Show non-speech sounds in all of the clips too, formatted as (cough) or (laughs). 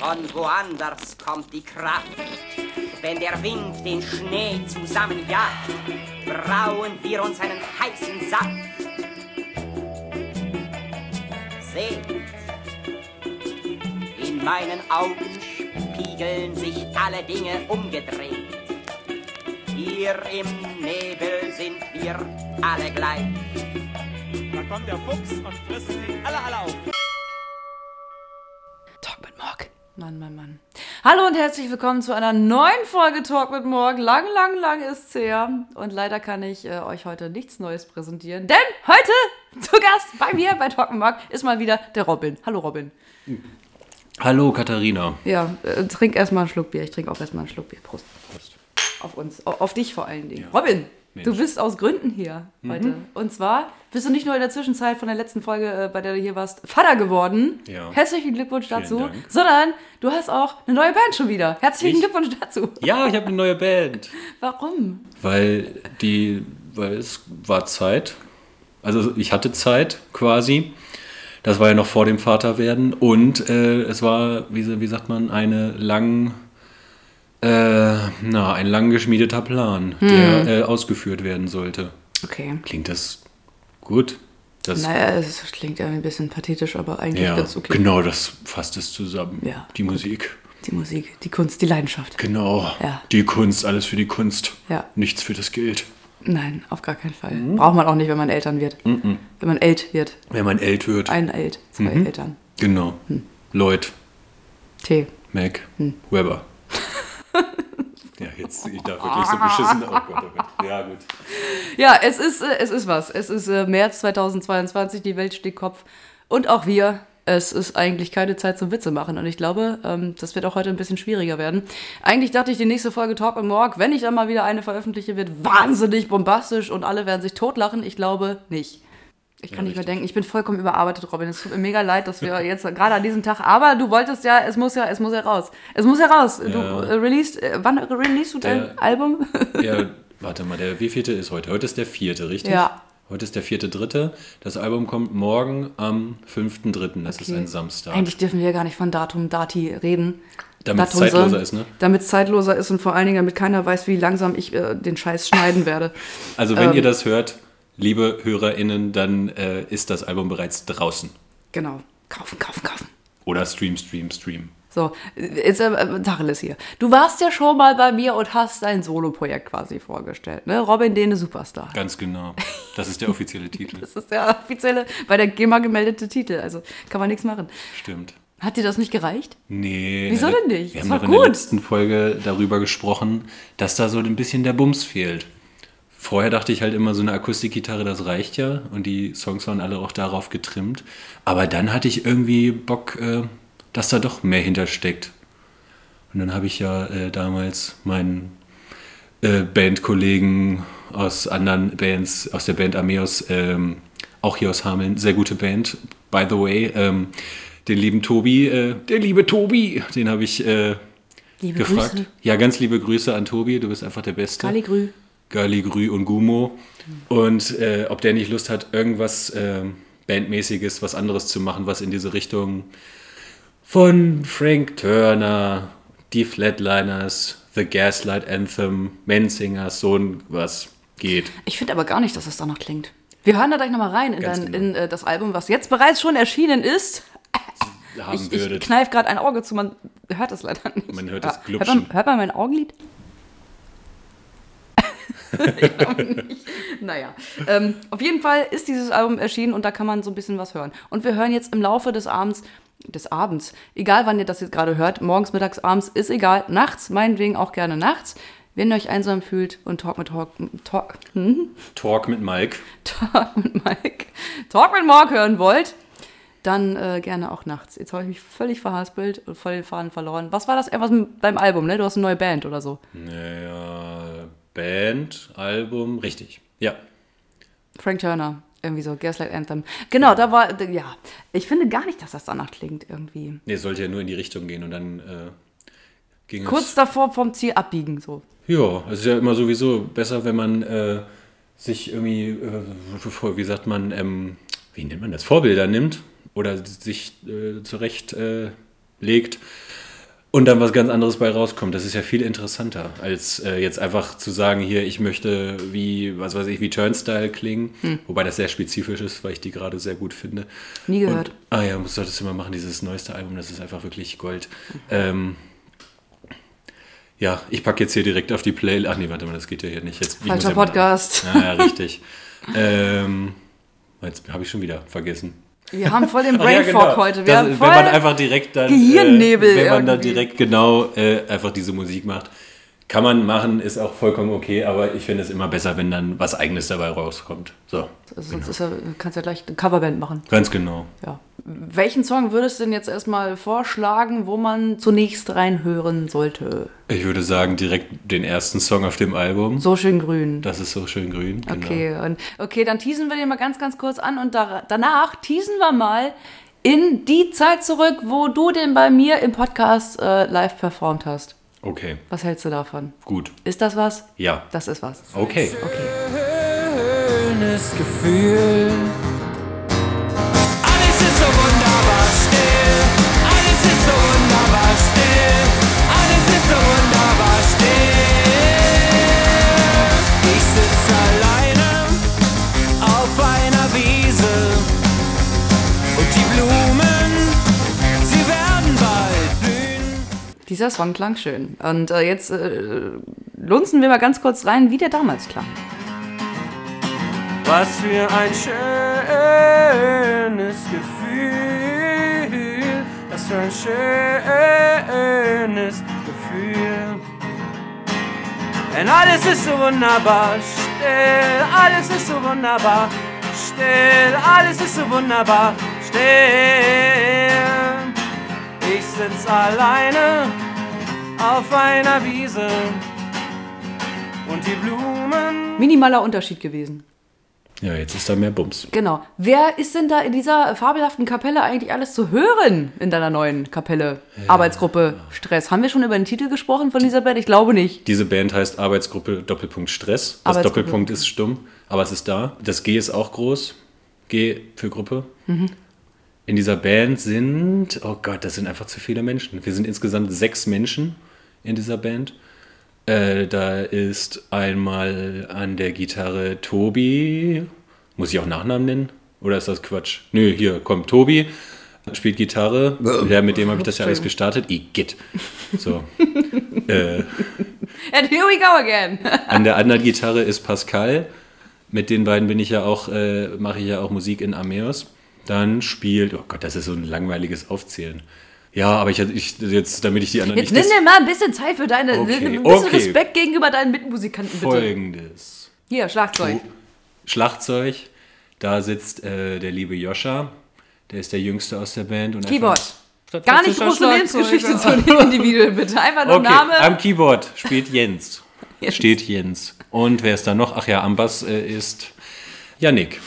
Von woanders kommt die Kraft. Wenn der Wind den Schnee zusammenjagt, brauen wir uns einen heißen Saft. Seht, in meinen Augen spiegeln sich alle Dinge umgedreht. Hier im Nebel sind wir alle gleich. Da kommt der Fuchs und frisst sie alle, alle auf. Mann, Mann, Mann. Hallo und herzlich willkommen zu einer neuen Folge Talk mit Morg. Lang, lang, lang ist's her. Und leider kann ich äh, euch heute nichts Neues präsentieren, denn heute zu Gast bei mir bei Talk mit Morg ist mal wieder der Robin. Hallo Robin. Hallo Katharina. Ja, äh, trink erstmal einen Schluck Bier. Ich trinke auch erstmal einen Schluck Bier. Prost. Auf uns, au- auf dich vor allen Dingen. Ja. Robin, Mensch. Mhm. du bist aus Gründen hier heute. Und zwar bist du nicht nur in der Zwischenzeit von der letzten Folge, äh, bei der du hier warst, Vater geworden. Ja. Herzlichen Glückwunsch dazu. Sondern du hast auch eine neue Band schon wieder. Herzlichen Ich? Glückwunsch dazu. Ja, ich habe eine neue Band. Warum? Weil die, weil es war Zeit. Also ich hatte Zeit quasi. Das war ja noch vor dem Vaterwerden. Und äh, es war, wie, wie sagt man, eine lang, äh, na, ein lang geschmiedeter Plan, der äh, ausgeführt werden sollte. Okay. Klingt das gut? Das, Naja, es klingt ein bisschen pathetisch, aber eigentlich ja, ganz okay. genau, das fasst es zusammen. Ja, Die Musik. Die Musik, die Kunst, die Leidenschaft. Genau. Ja. Die Kunst, alles für die Kunst. Ja. Nichts für das Geld. Nein, auf gar keinen Fall. Mhm. Braucht man auch nicht, wenn man Eltern wird. Wenn man elt wird. Wenn man älter wird. Ein Elt, zwei Mhm. Eltern. Genau. Lloyd, Tee. Mac, Hm. Weber. Jetzt, ich darf wirklich so beschissen. Oh Gott, oh Gott. Ja, gut. Ja, es ist, äh, es ist was. Es ist äh, März 2022, die Welt steht Kopf. Und auch wir. Es ist eigentlich keine Zeit zum Witze machen. Und ich glaube, ähm, das wird auch heute ein bisschen schwieriger werden. Eigentlich dachte ich, die nächste Folge Talk und Morg, wenn ich dann mal wieder eine veröffentliche, wird wahnsinnig bombastisch und alle werden sich totlachen. Ich glaube nicht. Ich kann nicht mehr denken, ich bin vollkommen überarbeitet, Robin. Es tut mir mega leid, dass wir jetzt gerade an diesem Tag. Aber du wolltest ja, es muss ja, es muss ja raus. Es muss ja raus. Du Ja. äh, released, äh, wann releasest du dein Der- Album? (laughs) Ja, warte mal, der wievielte ist heute? Heute ist der vierte, richtig? Ja. Heute ist der vierte, dritte. Das Album kommt morgen am 5.3. Das ist Okay. ein Samstag. Eigentlich dürfen wir ja gar nicht von Datum Dati reden. Damit es zeitloser ist, ne? Damit es zeitloser ist und vor allen Dingen, damit keiner weiß, wie langsam ich äh, den Scheiß schneiden werde. Also, wenn Ähm. ihr das hört, liebe HörerInnen, dann äh, ist das Album bereits draußen. Genau. Kaufen, kaufen, kaufen. Oder Stream, Stream, Stream. So, jetzt äh, äh, Tacheles hier. Du warst ja schon mal bei mir und hast dein Solo-Projekt quasi vorgestellt, ne? Robin Dene Superstar. Ganz genau. Das ist der (laughs) offizielle Titel. Das ist der offizielle, bei der GEMA gemeldete Titel. Also kann man nichts machen. Stimmt. Hat dir das nicht gereicht? Nee. Wieso der- denn nicht? Wir Das haben war doch in der letzten Folge darüber gesprochen, dass da so ein bisschen der Bums fehlt. Vorher dachte ich halt immer, so eine Akustikgitarre, das reicht ja. Und die Songs waren alle auch darauf getrimmt. Aber dann hatte ich irgendwie Bock, äh, dass da doch mehr hintersteckt. Und dann habe ich ja äh, damals meinen äh, Bandkollegen aus anderen Bands, aus der Band Ameos, ähm, auch hier aus Hameln, sehr gute Band, by the way, ähm, den lieben Tobi, äh, der liebe Tobi, den habe ich äh, Liebe gefragt. Grüße. Ja, ganz liebe Grüße an Tobi, du bist einfach der Beste. Galligrü. Galligrü und Gumo. Und äh, ob der nicht Lust hat, irgendwas ähm, Bandmäßiges, was anderes zu machen, was in diese Richtung von Frank Turner, die Flatliners, The Gaslight Anthem, Menzingers, so was geht. Ich finde aber gar nicht, dass es danach klingt. Wir hören da gleich nochmal rein in, dein, genau. in äh, das Album, was jetzt bereits schon erschienen ist. Haben Ich, ich würdet. kneife gerade ein Auge zu, man hört es leider nicht. Man hört Ja, das hört Glubschen. man, hört man mein Augenlid? (laughs) ich glaube nicht. Naja, ähm, auf jeden Fall ist dieses Album erschienen und da kann man so ein bisschen was hören. Und wir hören jetzt im Laufe des Abends, des Abends, egal wann ihr das jetzt gerade hört, morgens, mittags, abends, ist egal, nachts, meinetwegen auch gerne nachts, wenn ihr euch einsam fühlt und Talk mit Talk, Talk, hm? Talk mit Mike. Talk mit Mike, Talk mit Mark hören wollt, dann äh, gerne auch nachts. Jetzt habe ich mich völlig verhaspelt und voll den Faden verloren. Was war das? Irgendwas mit deinem Album, ne? Du hast eine neue Band oder so. Naja, Band, Album, richtig. Ja. Frank Turner, irgendwie so, Gaslight Anthem. Genau, da war, ja. Ich finde gar nicht, dass das danach klingt irgendwie. Nee, es sollte ja nur in die Richtung gehen und dann äh, ging Kurz es. davor vom Ziel abbiegen, so. Ja, es ist ja immer sowieso besser, wenn man äh, sich irgendwie, äh, wie sagt man, ähm, wie nennt man das, Vorbilder nimmt oder sich äh, zurecht äh, und dann was ganz anderes bei rauskommt. Das ist ja viel interessanter, als äh, jetzt einfach zu sagen, hier, ich möchte wie, was weiß ich, wie Turnstyle klingen. Hm. Wobei das sehr spezifisch ist, weil ich die gerade sehr gut finde. Nie gehört. Und, ah ja, muss solltest du mal machen, dieses neueste Album, das ist einfach wirklich Gold. Mhm. Ähm, ja, ich packe jetzt hier direkt auf die Play. Ach nee, warte mal, das geht ja hier nicht. Jetzt, Falscher ja mal- Podcast. Ja, ja, richtig. (laughs) ähm, jetzt habe ich schon wieder vergessen. Wir haben voll den (laughs) Brain ja, genau. Fog heute. Wir das, haben wenn voll man einfach direkt dann, Gehirnnebel äh, wenn man dann irgendwie. direkt genau äh, einfach diese Musik macht, kann man machen, ist auch vollkommen okay, aber ich finde es immer besser, wenn dann was Eigenes dabei rauskommt. So, Also sonst ist ja, kannst ja gleich eine Coverband machen. ganz genau. Ja. Welchen Song würdest du denn jetzt erstmal vorschlagen, wo man zunächst reinhören sollte? Ich würde sagen, direkt den ersten Song auf dem Album. So schön grün. Das ist so schön grün. Genau. Okay, und, okay, dann teasen wir den mal ganz, ganz kurz an und da, danach teasen wir mal in die Zeit zurück, wo du den bei mir im Podcast äh, live performt hast. Okay, Was hältst du davon? gut. Ist das was? Ja. Das ist was. Okay. schönes Gefühl. Alles ist so wunderbar still. Alles ist so wunderbar still. Alles ist so wunderbar still. Ich sitz alleine auf einer Wiese. Und die Blumen, Dieser Song klang schön. Und äh, jetzt äh, lunzen wir mal ganz kurz rein, wie der damals klang. Was für ein schönes Gefühl. Was für ein schönes Gefühl. Denn alles ist so wunderbar still. Alles ist so wunderbar still. Alles ist so wunderbar still. Ich sitz alleine auf einer Wiese. Und die Blumen Minimaler Unterschied gewesen. Ja, jetzt ist da mehr Bums. Genau. Wer ist denn da in dieser fabelhaften Kapelle eigentlich alles zu hören in deiner neuen Kapelle? Arbeitsgruppe Stress. Haben wir schon über den Titel gesprochen von dieser Band? Ich glaube nicht. Diese Band heißt Arbeitsgruppe Doppelpunkt Stress. Das. Doppelpunkt ist stumm, aber es ist da. Das G ist auch groß. G für Gruppe. In dieser Band sind, oh Gott, das sind einfach zu viele Menschen. Wir sind insgesamt sechs Menschen in dieser Band. Äh, da ist einmal an der Gitarre Tobi. Muss ich auch Nachnamen nennen? Oder ist das Quatsch? Nö, hier kommt Tobi, spielt Gitarre. Ja, mit dem habe ich das ja alles gestartet. Igitt. So. (laughs) äh, And here we go again. (laughs) an der anderen Gitarre ist Pascal. Mit den beiden bin ich ja auch, äh, mache ich ja auch Musik in Ameos. Dann spielt, oh Gott, das ist so ein langweiliges Aufzählen. Ja, aber ich, ich jetzt, damit ich die anderen Jetzt nicht nimm dir mal ein bisschen Zeit für deine, Okay, ein bisschen okay. Respekt gegenüber deinen Mitmusikanten, bitte. folgendes. Hier, Schlagzeug. Schlagzeug, da sitzt äh, der liebe Joscha, der ist der Jüngste aus der Band. Und Keyboard. Einfach, Gar nicht große Lebensgeschichte zu den Individuen, bitte. Einfach nur Okay, Name. am Keyboard spielt Jens. (laughs) Jens. Steht Jens. Und wer ist da noch? Ach ja, am Bass äh, ist Yannick.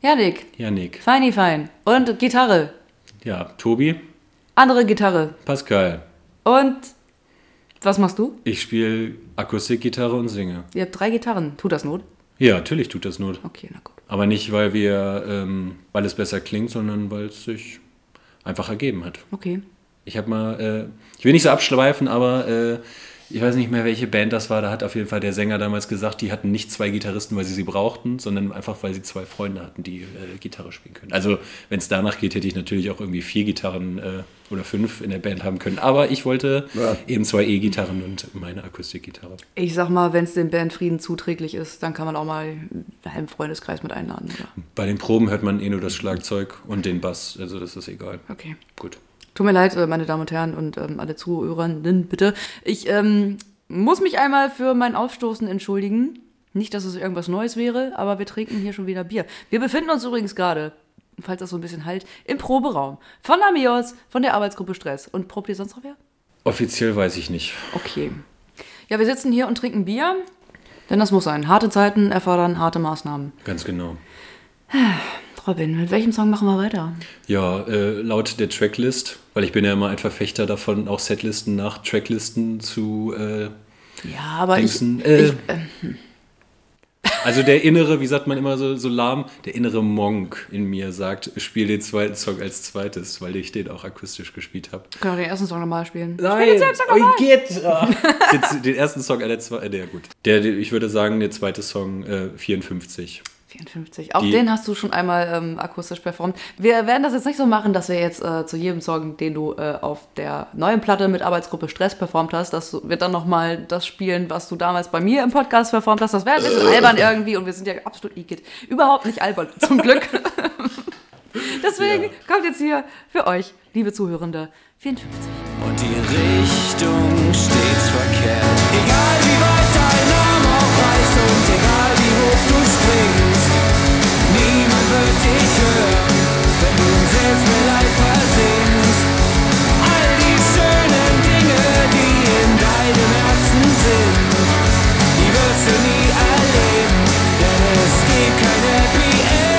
Janik. Yannick. Feini fein. Und Gitarre. Ja, Tobi, Andere Gitarre. Pascal. Und was machst du? Ich spiele Akustikgitarre und singe. Ihr habt drei Gitarren. Tut das Not? Ja, natürlich tut das Not. Okay, na gut. Aber nicht, weil wir, ähm, weil es besser klingt, sondern weil es sich einfach ergeben hat. Okay. Ich habe mal, äh, ich will nicht so abschweifen, aber äh, ich weiß nicht mehr, welche Band das war. Da hat auf jeden Fall der Sänger damals gesagt, die hatten nicht zwei Gitarristen, weil sie sie brauchten, sondern einfach, weil sie zwei Freunde hatten, die äh, Gitarre spielen können. Also, wenn es danach geht, hätte ich natürlich auch irgendwie vier Gitarren äh, oder fünf in der Band haben können. Aber ich wollte eben zwei E-Gitarren und meine Akustikgitarre. Ich sag mal, wenn es dem Bandfrieden zuträglich ist, dann kann man auch mal einen halben Freundeskreis mit einladen. Oder? Bei den Proben hört man eh nur das Schlagzeug und den Bass, also das ist egal. Okay. Gut. Tut mir leid, äh, meine Damen und Herren und ähm, alle Zuhörerinnen, bitte. Ich ähm, muss mich einmal für mein Aufstoßen entschuldigen. Nicht, dass es irgendwas Neues wäre, aber wir trinken hier schon wieder Bier. Wir befinden uns übrigens gerade, falls das so ein bisschen halt, im Proberaum von Amios, von der Arbeitsgruppe Stress. Und probt ihr sonst noch wer? Offiziell weiß ich nicht. Okay. Ja, wir sitzen hier und trinken Bier, denn das muss sein. Harte Zeiten erfordern harte Maßnahmen. Ganz genau. (sighs) Robin, mit welchem Song machen wir weiter? Ja, äh, laut der Tracklist, weil ich bin ja immer ein Verfechter davon, auch Setlisten nach Tracklisten zu äh, Ja, aber ich. Äh, ich Also der innere, wie sagt man immer so, so lahm, der innere Monk in mir sagt, spiel den zweiten Song als zweites, weil ich den auch akustisch gespielt habe. Können wir den ersten Song nochmal spielen? Nein, oh, geht. Ah. den, den ersten Song, äh, der zweite, äh, der gut. Der, der, ich würde sagen, der zweite Song äh, 54. 54. Auch Die- den hast du schon einmal ähm, akustisch performt. Wir werden das jetzt nicht so machen, dass wir jetzt äh, zu jedem Song, den du äh, auf der neuen Platte mit Arbeitsgruppe Stress performt hast, dass du- wir dann nochmal das spielen, was du damals bei mir im Podcast performt hast. Das wäre ein bisschen albern irgendwie und wir sind ja absolut igitt. Überhaupt nicht albern, zum Glück. (laughs) Deswegen Ja. kommt jetzt hier für euch, liebe Zuhörende, 54. und die Richtung stets verkehrt. Egal wie weit dein Arm auch reicht und egal wie hoch du wird dich hören, wenn du in Selbstmitleid versinkst. All die schönen Dinge, die in deinem Herzen sind, die wirst du nie erleben, denn es gibt kein Happy End.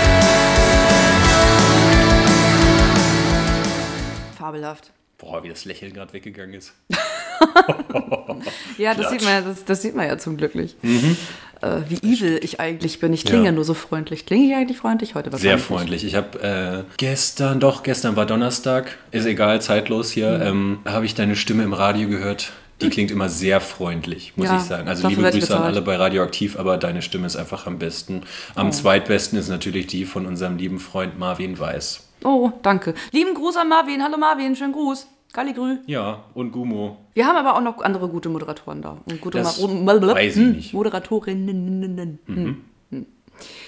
Fabelhaft. Boah, wie das Lächeln gerade weggegangen ist. (laughs) (laughs) Ja, das sieht, man ja, das, das sieht man ja zum Glück nicht. Äh, wie evil ich eigentlich bin. Ich klinge ja. Ja. nur so freundlich. Klinge ich eigentlich freundlich heute? Sehr freundlich. Ich habe äh, gestern, doch, gestern war Donnerstag, ist egal, zeitlos hier, Mhm. ähm, habe ich deine Stimme im Radio gehört. Die klingt immer sehr freundlich, muss Ja, ich sagen. Also liebe Grüße an alle bei Radioaktiv, aber deine Stimme ist einfach am besten. Am Oh. zweitbesten ist natürlich die von unserem lieben Freund Marvin Weiß. Oh, danke. Lieben Gruß an Marvin. Hallo Marvin, schönen Gruß. Galligrü. Ja, und Gumo. Wir haben aber auch noch andere gute Moderatoren da. Und gute Das weiß ich Hm, nicht. Moderatorinnen. Hm. Hm.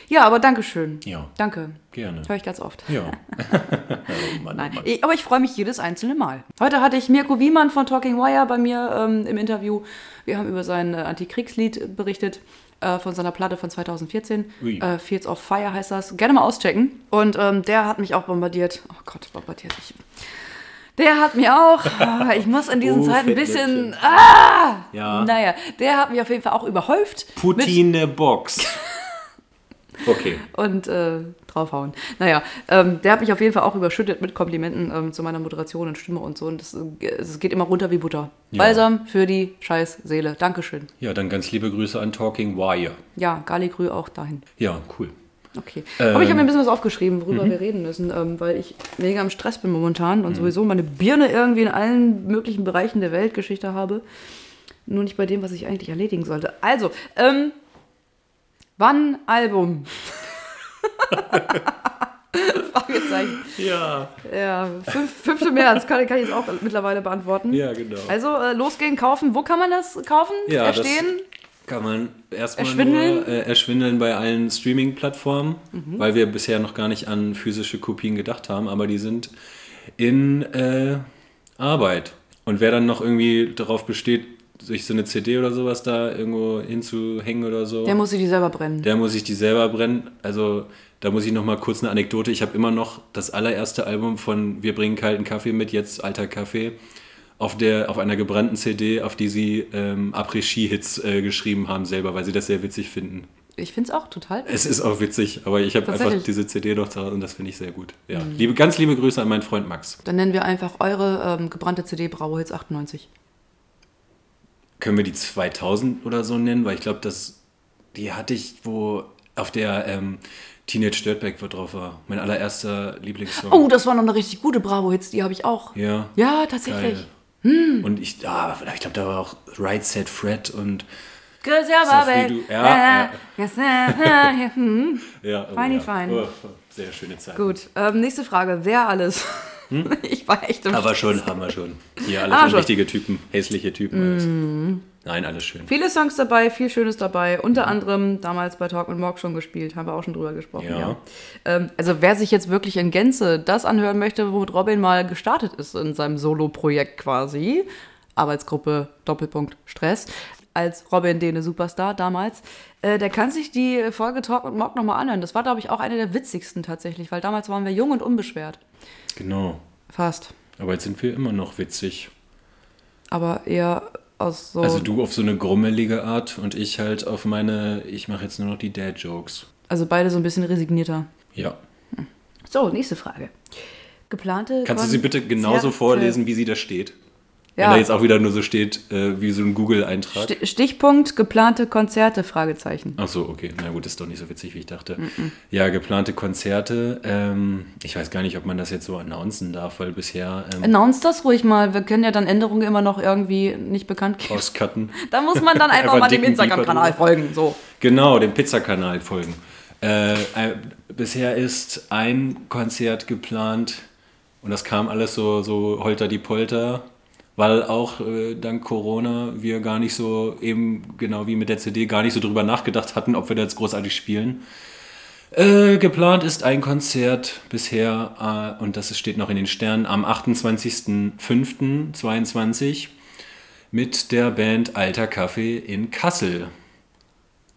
Ja, aber danke schön. Ja. Danke. Gerne. Höre ich ganz oft. Ja. (laughs) oh Mann, Nein, oh Mann. ich, aber ich freue mich jedes einzelne Mal. Heute hatte ich Mirko Wiemann von Talking Wire bei mir ähm, im Interview. Wir haben über sein äh, Antikriegslied berichtet, äh, von seiner Platte von 2014. Ui. Äh, Fields of Fire heißt das. Gerne mal auschecken. Und ähm, der hat mich auch bombardiert. Oh Gott, bombardiert. Ich, der hat mir auch, (laughs) ah, ich muss in diesen Oh, Zeiten ein bisschen, ah, Ja. naja, der hat mich auf jeden Fall auch überhäuft. Putin eine Box. (laughs) Okay. und äh, draufhauen. Naja, ähm, der hat mich auf jeden Fall auch überschüttet mit Komplimenten ähm, zu meiner Moderation und Stimme und so. Und äh, es geht immer runter wie Butter. Ja. Balsam für die scheiß Seele. Dankeschön. Ja, dann ganz liebe Grüße an Talking Wire. Ja, Galigrü auch dahin. Ja, cool. Okay. Ähm, Aber ich habe mir ein bisschen was aufgeschrieben, worüber wir reden müssen, ähm, weil ich mega im Stress bin momentan und sowieso meine Birne irgendwie in allen möglichen Bereichen der Weltgeschichte habe. Nur nicht bei dem, was ich eigentlich erledigen sollte. Also, ähm, wann Album? (laughs) Fragezeichen. Ja. Ja, 5. 5. März kann, kann ich jetzt auch mittlerweile beantworten. Ja, genau. Also äh, losgehen, kaufen. Wo kann man das kaufen? Ja, das- Erstehen? Kann man erstmal Erschwindeln? nur äh, erschwindeln bei allen Streaming-Plattformen, Mhm. weil wir bisher noch gar nicht an physische Kopien gedacht haben, aber die sind in äh, Arbeit. Und wer dann noch irgendwie darauf besteht, sich so eine CD oder sowas da irgendwo hinzuhängen oder so, Der muss sich die selber brennen. der muss sich die selber brennen. Also da muss ich noch mal kurz eine Anekdote. Ich habe immer noch das allererste Album von Wir bringen kalten Kaffee mit, jetzt alter Kaffee, auf, der, auf einer gebrannten CD, auf die sie ähm, Après-Ski-Hits äh, geschrieben haben selber, weil sie das sehr witzig finden. Ich finde es auch total. Es ist auch witzig, aber ich habe einfach diese CD noch zu Hause und das finde ich sehr gut. Ja. Liebe, ganz liebe Grüße an meinen Freund Max. Dann nennen wir einfach eure ähm, gebrannte CD Bravo-Hits 98. Können wir die 2000 oder so nennen? Weil ich glaube, das die hatte ich, wo auf der ähm, Teenage Dirtbag wird drauf war. Mein allererster Lieblingssong. Oh, das war noch eine richtig gute Bravo-Hits, die habe ich auch. Ja. Ja, tatsächlich. Geil. Und ich, ah, ich glaube, da war auch Right Set Fred und Grüß ja, Safri, Babel. ja, ja. Hm. (laughs) ja, oh, Feini ja. fein. Oh, sehr schöne Zeit. Gut, ähm, nächste Frage. Wer alles? (laughs) Ich war echt im Hm? Aber Stress. schon, haben wir schon. Hier alle Ah, schon richtige Typen, hässliche Typen. alles. Nein, alles schön. Viele Songs dabei, viel Schönes dabei. Unter anderem damals bei Talk mit Morg schon gespielt, haben wir auch schon drüber gesprochen. Ja. Ja. Ähm, also wer sich jetzt wirklich in Gänze das anhören möchte, womit Robin mal gestartet ist in seinem Solo-Projekt quasi, Arbeitsgruppe Doppelpunkt Stress, als Robin Dene Superstar damals, äh, der kann sich die Folge Talk mit Morg nochmal anhören. Das war, glaube ich, auch eine der witzigsten tatsächlich, weil damals waren wir jung und unbeschwert. Genau. Fast. Aber jetzt sind wir immer noch witzig. Aber eher aus so. Also du auf so eine grummelige Art und ich halt auf meine, ich mache jetzt nur noch die Dad-Jokes. also beide so ein bisschen resignierter. Ja. So, nächste Frage. Geplante. Kannst du sie bitte genauso vorlesen, wie sie da steht? Ja. Wenn da jetzt auch wieder nur so steht, äh, wie so ein Google-Eintrag. Sti- Stichpunkt geplante Konzerte, Fragezeichen. Ach so, okay. Na gut, ist doch nicht so witzig, wie ich dachte. Ja, geplante Konzerte. Ähm, ich weiß gar nicht, ob man das jetzt so announcen darf, weil bisher ähm, Announce das ruhig mal. Wir können ja dann Änderungen immer noch irgendwie nicht bekannt geben. auscutten. (laughs) Da muss man dann (laughs) einfach, Einfach mal dem Instagram-Kanal folgen. So. Genau, dem Pizzakanal folgen. Äh, äh, bisher ist ein Konzert geplant und das kam alles so, so holter die Polter, weil auch äh, dank Corona wir gar nicht so eben genau wie mit der CD gar nicht so drüber nachgedacht hatten, ob wir da jetzt großartig spielen. Äh, geplant ist ein Konzert bisher äh, und das steht noch in den Sternen am 28.05.22 mit der Band Alter Kaffee in Kassel.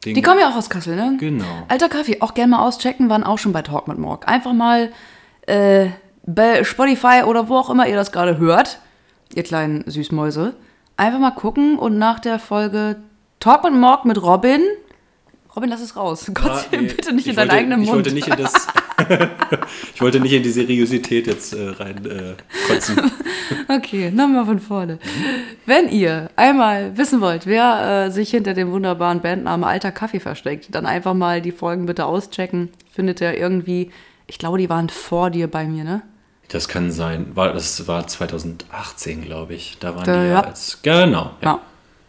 Den Die kommen ja auch aus Kassel, ne? Genau. Alter Kaffee, auch gerne mal auschecken, waren auch schon bei Talk mit Morg. Einfach mal äh, bei Spotify oder wo auch immer ihr das gerade hört, ihr kleinen Süßmäuse, einfach mal gucken und nach der Folge Talk mit Morg mit Robin. Robin, lass es raus. (laughs) Gott, Ah, nee, bitte nicht in ich deinen wollte, eigenen ich Mund. Wollte nicht in das, (laughs) ich wollte nicht in die Seriosität jetzt äh, rein äh, kotzen. (laughs) Okay, nochmal von vorne. Wenn ihr einmal wissen wollt, wer äh, sich hinter dem wunderbaren Bandnamen Alter Kaffee versteckt, dann einfach mal die Folgen bitte auschecken. Findet ihr irgendwie, ich glaube, die waren vor dir bei mir, ne? Das kann sein. War, das war 2018, glaube ich. Da waren Da, die ja als. Genau. Ja. Ja,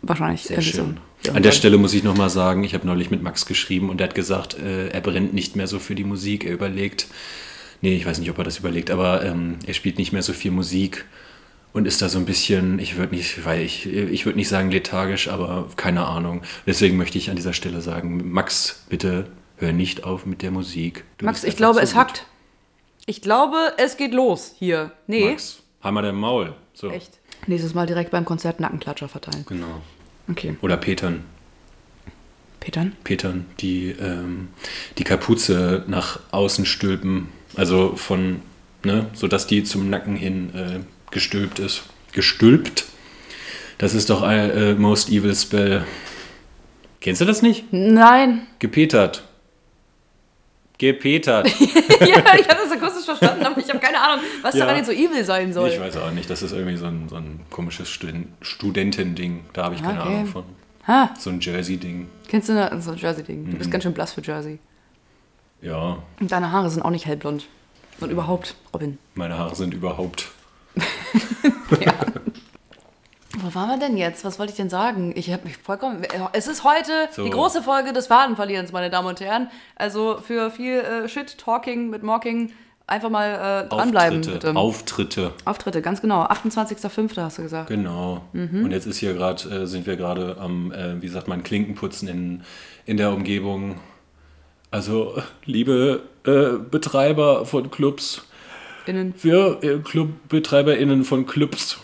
wahrscheinlich. Sehr so. schön. An der Stelle muss ich nochmal sagen, ich habe neulich mit Max geschrieben und er hat gesagt, äh, er brennt nicht mehr so für die Musik. Er überlegt, nee, ich weiß nicht, ob er das überlegt, aber ähm, er spielt nicht mehr so viel Musik und ist da so ein bisschen, ich würde nicht, weil ich, ich würde nicht sagen lethargisch, aber keine Ahnung. Deswegen möchte ich an dieser Stelle sagen, Max, bitte hör nicht auf mit der Musik. Du Max, ich glaube, zu es gut. hackt. Ich glaube, es geht los hier. Nee. Max, Hammer der Maul. So. Echt. Nächstes Mal direkt beim Konzert Nackenklatscher verteilen. Genau. Okay. Oder Petern. Petern? Petern, die ähm, die Kapuze nach außen stülpen. Also von, ne, sodass die zum Nacken hin äh, gestülpt ist. Gestülpt? Das ist doch ein äh, Most Evil Spell. Kennst du das nicht? Nein. Gepetert. Gepetert. (laughs) ja, ich habe das akustisch verstanden, aber ich habe keine Ahnung, was Ja. daran jetzt so evil sein soll. Ich weiß auch nicht, das ist irgendwie so ein, so ein komisches Studen Studentending. Da habe ich keine Okay. Ahnung von. Ha, So ein Jersey-Ding. kennst du ne, so ein Jersey-Ding? Mhm. Du bist ganz schön blass für Jersey. Ja, Und deine Haare sind auch nicht hellblond. Und überhaupt, Robin. meine Haare sind überhaupt. (laughs) (laughs) Wo waren wir denn jetzt? Was wollte ich denn sagen? Ich habe mich vollkommen. Es ist heute So. die große Folge des Fadenverlierens, meine Damen und Herren. Also für viel äh, Shit-Talking mit Mocking einfach mal äh, dranbleiben, Auftritte. bitte. Auftritte. Auftritte, ganz genau. 28.05. hast du gesagt. Genau. Mhm. Und jetzt ist hier gerade, äh, sind wir gerade am, äh, wie sagt man, Klinkenputzen in, in der Umgebung. Also, liebe äh, Betreiber von Clubs, Innen. wir äh, ClubbetreiberInnen von Clubs,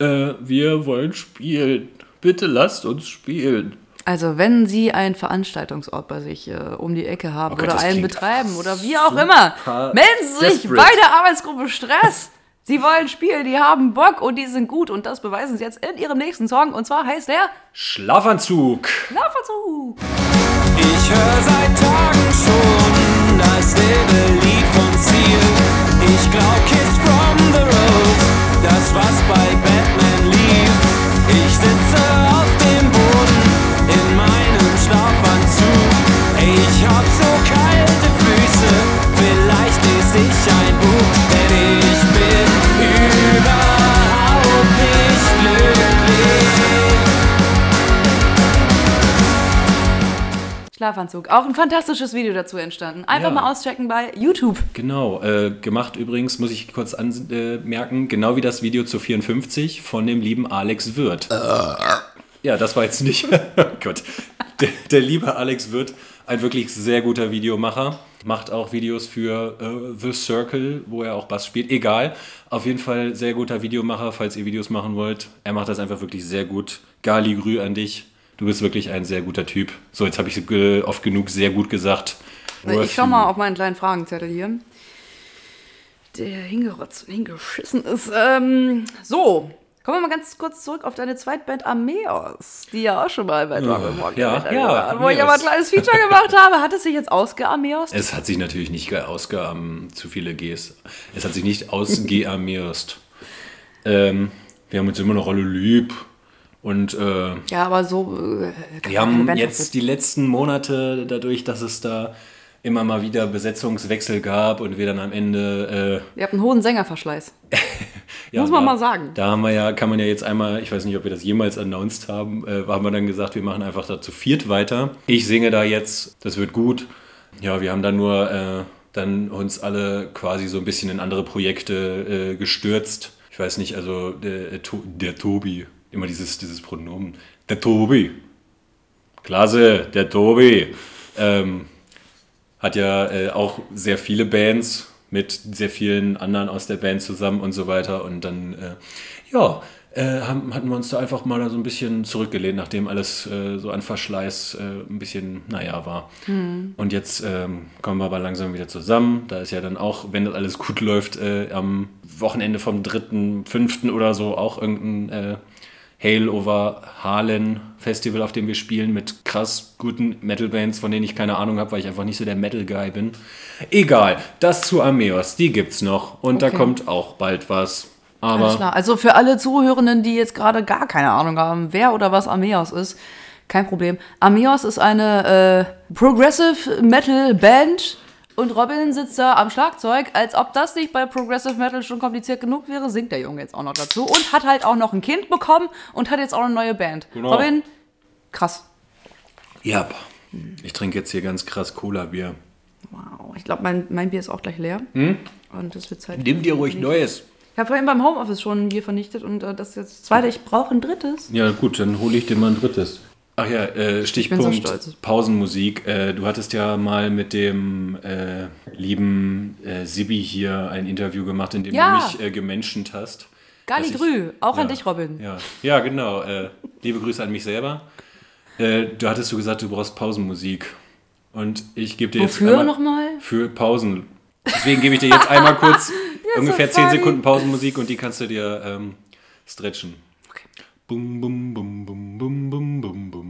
äh, wir wollen spielen. Bitte lasst uns spielen. Also, wenn Sie einen Veranstaltungsort bei sich äh, um die Ecke haben Oh Gott, oder das einen betreiben oder wie auch immer, melden Sie sich desperate. bei der Arbeitsgruppe Stress. Sie wollen spielen, die haben Bock und die sind gut und das beweisen Sie jetzt in Ihrem nächsten Song und zwar heißt der Schlafanzug. Lauferzug. Ich höre seit Tagen schon dasselbe Lied von Ziel. Ich glaub Kiss from the Rose, das was bei Batman hab so kalte Füße, vielleicht lese ich ein Buch, denn ich bin überhaupt nicht glücklich. Schlafanzug. Auch ein fantastisches Video dazu entstanden. Einfach Ja. mal auschecken bei YouTube. Genau, äh, gemacht übrigens, muss ich kurz anmerken, genau wie das Video zu 54 von dem lieben Alex Wirth. Ja, das war jetzt nicht. (laughs) oh Gott. Der, der liebe Alex Wirth, ein wirklich sehr guter Videomacher. Macht auch Videos für äh, The Circle, wo er auch Bass spielt. Egal. Auf jeden Fall sehr guter Videomacher, falls ihr Videos machen wollt. Er macht das einfach wirklich sehr gut. Gali Grü an dich. Du bist wirklich ein sehr guter Typ. So, jetzt habe ich äh, oft genug sehr gut gesagt. Ich schau mal auf meinen kleinen Fragenzettel hier. Der hingerotzt und hingeschissen ist. Ähm, so, kommen wir mal ganz kurz zurück auf deine Zweitband Ameos, die ja auch schon mal bei and Walk ja, mit ja, war, Wo ich aber ein kleines Feature gemacht habe. Hat es sich jetzt ausgeameost? Es hat sich natürlich nicht ausgeam, zu viele Gs. Es hat sich nicht ausgeamirst. (laughs) Ähm, wir haben uns immer noch alle lieb. Und äh, Ja, aber so. Äh, wir haben jetzt die letzten Monate, dadurch, dass es da immer mal wieder Besetzungswechsel gab und wir dann am Ende äh, Ihr habt einen hohen Sängerverschleiß. (laughs) Ja, Muss man da, mal sagen. Da haben wir ja, kann man ja jetzt einmal, ich weiß nicht, ob wir das jemals announced haben, äh, haben wir dann gesagt, wir machen einfach da zu viert weiter. Ich singe da jetzt, das wird gut. Ja, wir haben dann nur äh, dann uns alle quasi so ein bisschen in andere Projekte äh, gestürzt. Ich weiß nicht, also der, To- der Tobi, immer dieses, dieses Pronomen. Der Tobi. Klasse, der Tobi. Ähm, hat ja äh, auch sehr viele Bands mit sehr vielen anderen aus der Band zusammen und so weiter. Und dann, äh, ja, äh, haben, hatten wir uns da einfach mal so ein bisschen zurückgelehnt, nachdem alles äh, so an Verschleiß äh, ein bisschen, naja, war. Und jetzt ähm, kommen wir aber langsam wieder zusammen. Da ist ja dann auch, wenn das alles gut läuft, äh, am Wochenende vom 3., 5. oder so auch irgendein äh, Hail over Harlan Festival, auf dem wir spielen mit krass guten Metal-Bands, von denen ich keine Ahnung habe, weil ich einfach nicht so der Metal-Guy bin. Egal, das zu Ameos, die gibt's noch und da Okay. kommt auch bald was. Alles Aber klar. Also für alle Zuhörenden, die jetzt gerade gar keine Ahnung haben, wer oder was Ameos ist, kein Problem. Ameos ist eine äh, Progressive Metal Band und Robin sitzt da am Schlagzeug. Als ob das nicht bei Progressive Metal schon kompliziert genug wäre, singt der Junge jetzt auch noch dazu und hat halt auch noch ein Kind bekommen und hat jetzt auch eine neue Band. Genau. Robin, krass. ja, ich trinke jetzt hier ganz krass Cola-Bier. Wow. Ich glaube, mein, mein Bier ist auch gleich leer. Und das wird Zeit. Nimm dir ruhig Neues. Ich habe vorhin beim Homeoffice schon ein Bier vernichtet und äh, das ist jetzt das zweite. Ich brauche ein drittes. Ja, gut, dann hole ich dir mal ein drittes. Ach ja, äh, Stichpunkt so. Pausenmusik. Äh, du hattest ja mal mit dem äh, lieben äh, Sibi hier ein Interview gemacht, in dem Ja. du mich äh, gemenschent hast. Gali Grü, auch an Ja, dich, Robin. Ja, ja genau. Äh, liebe Grüße an mich selber. Äh, du hattest du gesagt, du brauchst Pausenmusik. Und ich gebe dir jetzt Wofür nochmal? Für Pausen. Deswegen gebe ich dir jetzt einmal kurz (laughs) ungefähr so 10 funny. Sekunden Pausenmusik und die kannst du dir ähm, stretchen. Bum bum bum bum bum bum bum bum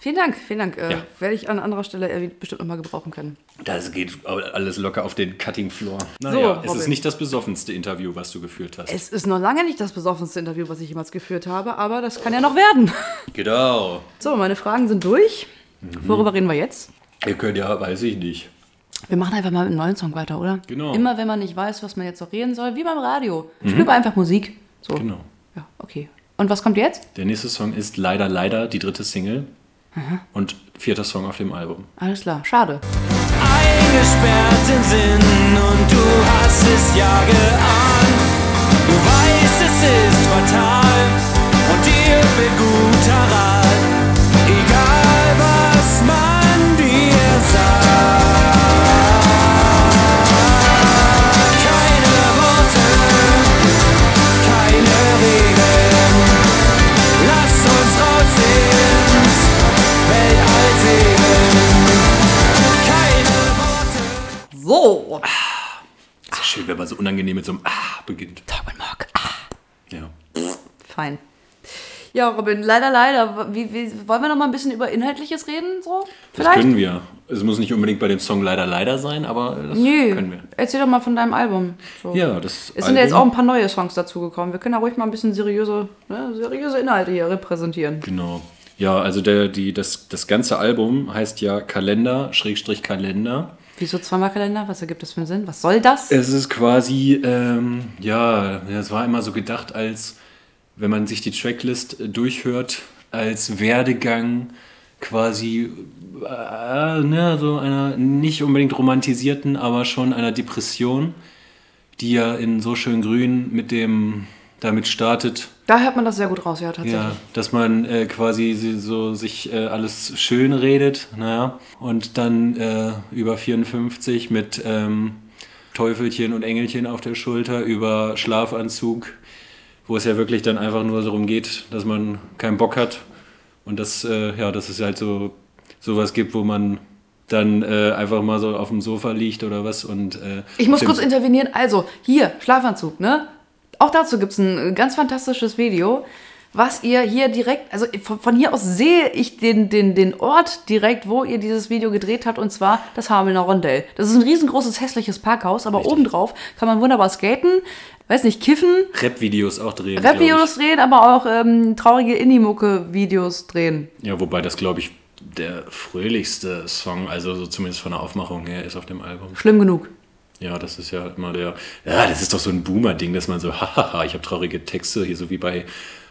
Vielen Dank, vielen Dank. Äh, Ja. Werde ich an anderer Stelle bestimmt nochmal gebrauchen können. das geht alles locker auf den Cutting Floor. So, Naja, es Robin. ist nicht das besoffenste Interview, was du geführt hast. Es ist noch lange nicht das besoffenste Interview, was ich jemals geführt habe, aber das kann ja noch werden. Genau. So, meine Fragen sind durch. Worüber reden wir jetzt? Ihr könnt ja, weiß ich nicht. Wir machen einfach mal mit einem neuen Song weiter, oder? Genau. Immer wenn man nicht weiß, was man jetzt noch reden soll, wie beim Radio. Spiel mal einfach Musik. So. Genau. Ja, okay. Und was kommt jetzt? Der nächste Song ist leider, leider die dritte Single und vierter Song auf dem Album. Alles klar, schade. eingesperrt im Sinn und du hast es ja geahnt. Du weißt, es ist fatal und dir fehlt guter Rat. So. Ist ja schön, wenn man so unangenehm mit so einem Ah beginnt. Talk und Mock. Ah. Ja. Fein. Ja, Robin, leider, leider. Wie, wie, wollen wir noch mal ein bisschen über Inhaltliches reden? So? Das können wir. Es muss nicht unbedingt bei dem Song leider, leider sein, aber das Nö. können wir. Erzähl doch mal von deinem Album. So. Ja, das Es sind ja jetzt auch ein paar neue Songs dazugekommen. Wir können ja ruhig mal ein bisschen seriöse, ne, seriöse Inhalte hier repräsentieren. Genau. Ja, also der, die, das, das ganze Album heißt ja Kalender, Schrägstrich Kalender. Wieso zweimal Kalender? Was ergibt das für einen Sinn? Was soll das? Es ist quasi, ähm, ja, es war immer so gedacht, als wenn man sich die Tracklist durchhört, als Werdegang quasi äh, ne, so einer nicht unbedingt romantisierten, aber schon einer Depression, die ja in so schön grün mit dem damit startet, Da hört man das sehr gut raus, ja, tatsächlich. ja, dass man äh, quasi si- so sich äh, alles schön redet, naja, und dann äh, über 54 mit ähm, Teufelchen und Engelchen auf der Schulter, über Schlafanzug, wo es ja wirklich dann einfach nur darum geht, dass man keinen Bock hat und dass, äh, ja, dass es halt so sowas gibt, wo man dann äh, einfach mal so auf dem Sofa liegt oder was und äh, Ich muss kurz intervenieren. Also, hier, Schlafanzug, ne? Auch dazu gibt es ein ganz fantastisches Video, was ihr hier direkt, also von, von hier aus sehe ich den, den, den Ort direkt, wo ihr dieses Video gedreht habt, und zwar das Hamelner Rondell. Das ist ein riesengroßes, hässliches Parkhaus, aber obendrauf kann man wunderbar skaten, weiß nicht, kiffen, Rap-Videos auch drehen. Rap-Videos drehen, aber auch ähm, traurige Indie-Mucke-Videos drehen. Ja, wobei das, glaube ich, der fröhlichste Song, also so zumindest von der Aufmachung her, ist auf dem Album. Schlimm genug. Ja, das ist ja immer der. Ja, das ist doch so ein Boomer-Ding, dass man so, (laughs) hahaha, ich habe traurige Texte, hier so wie bei,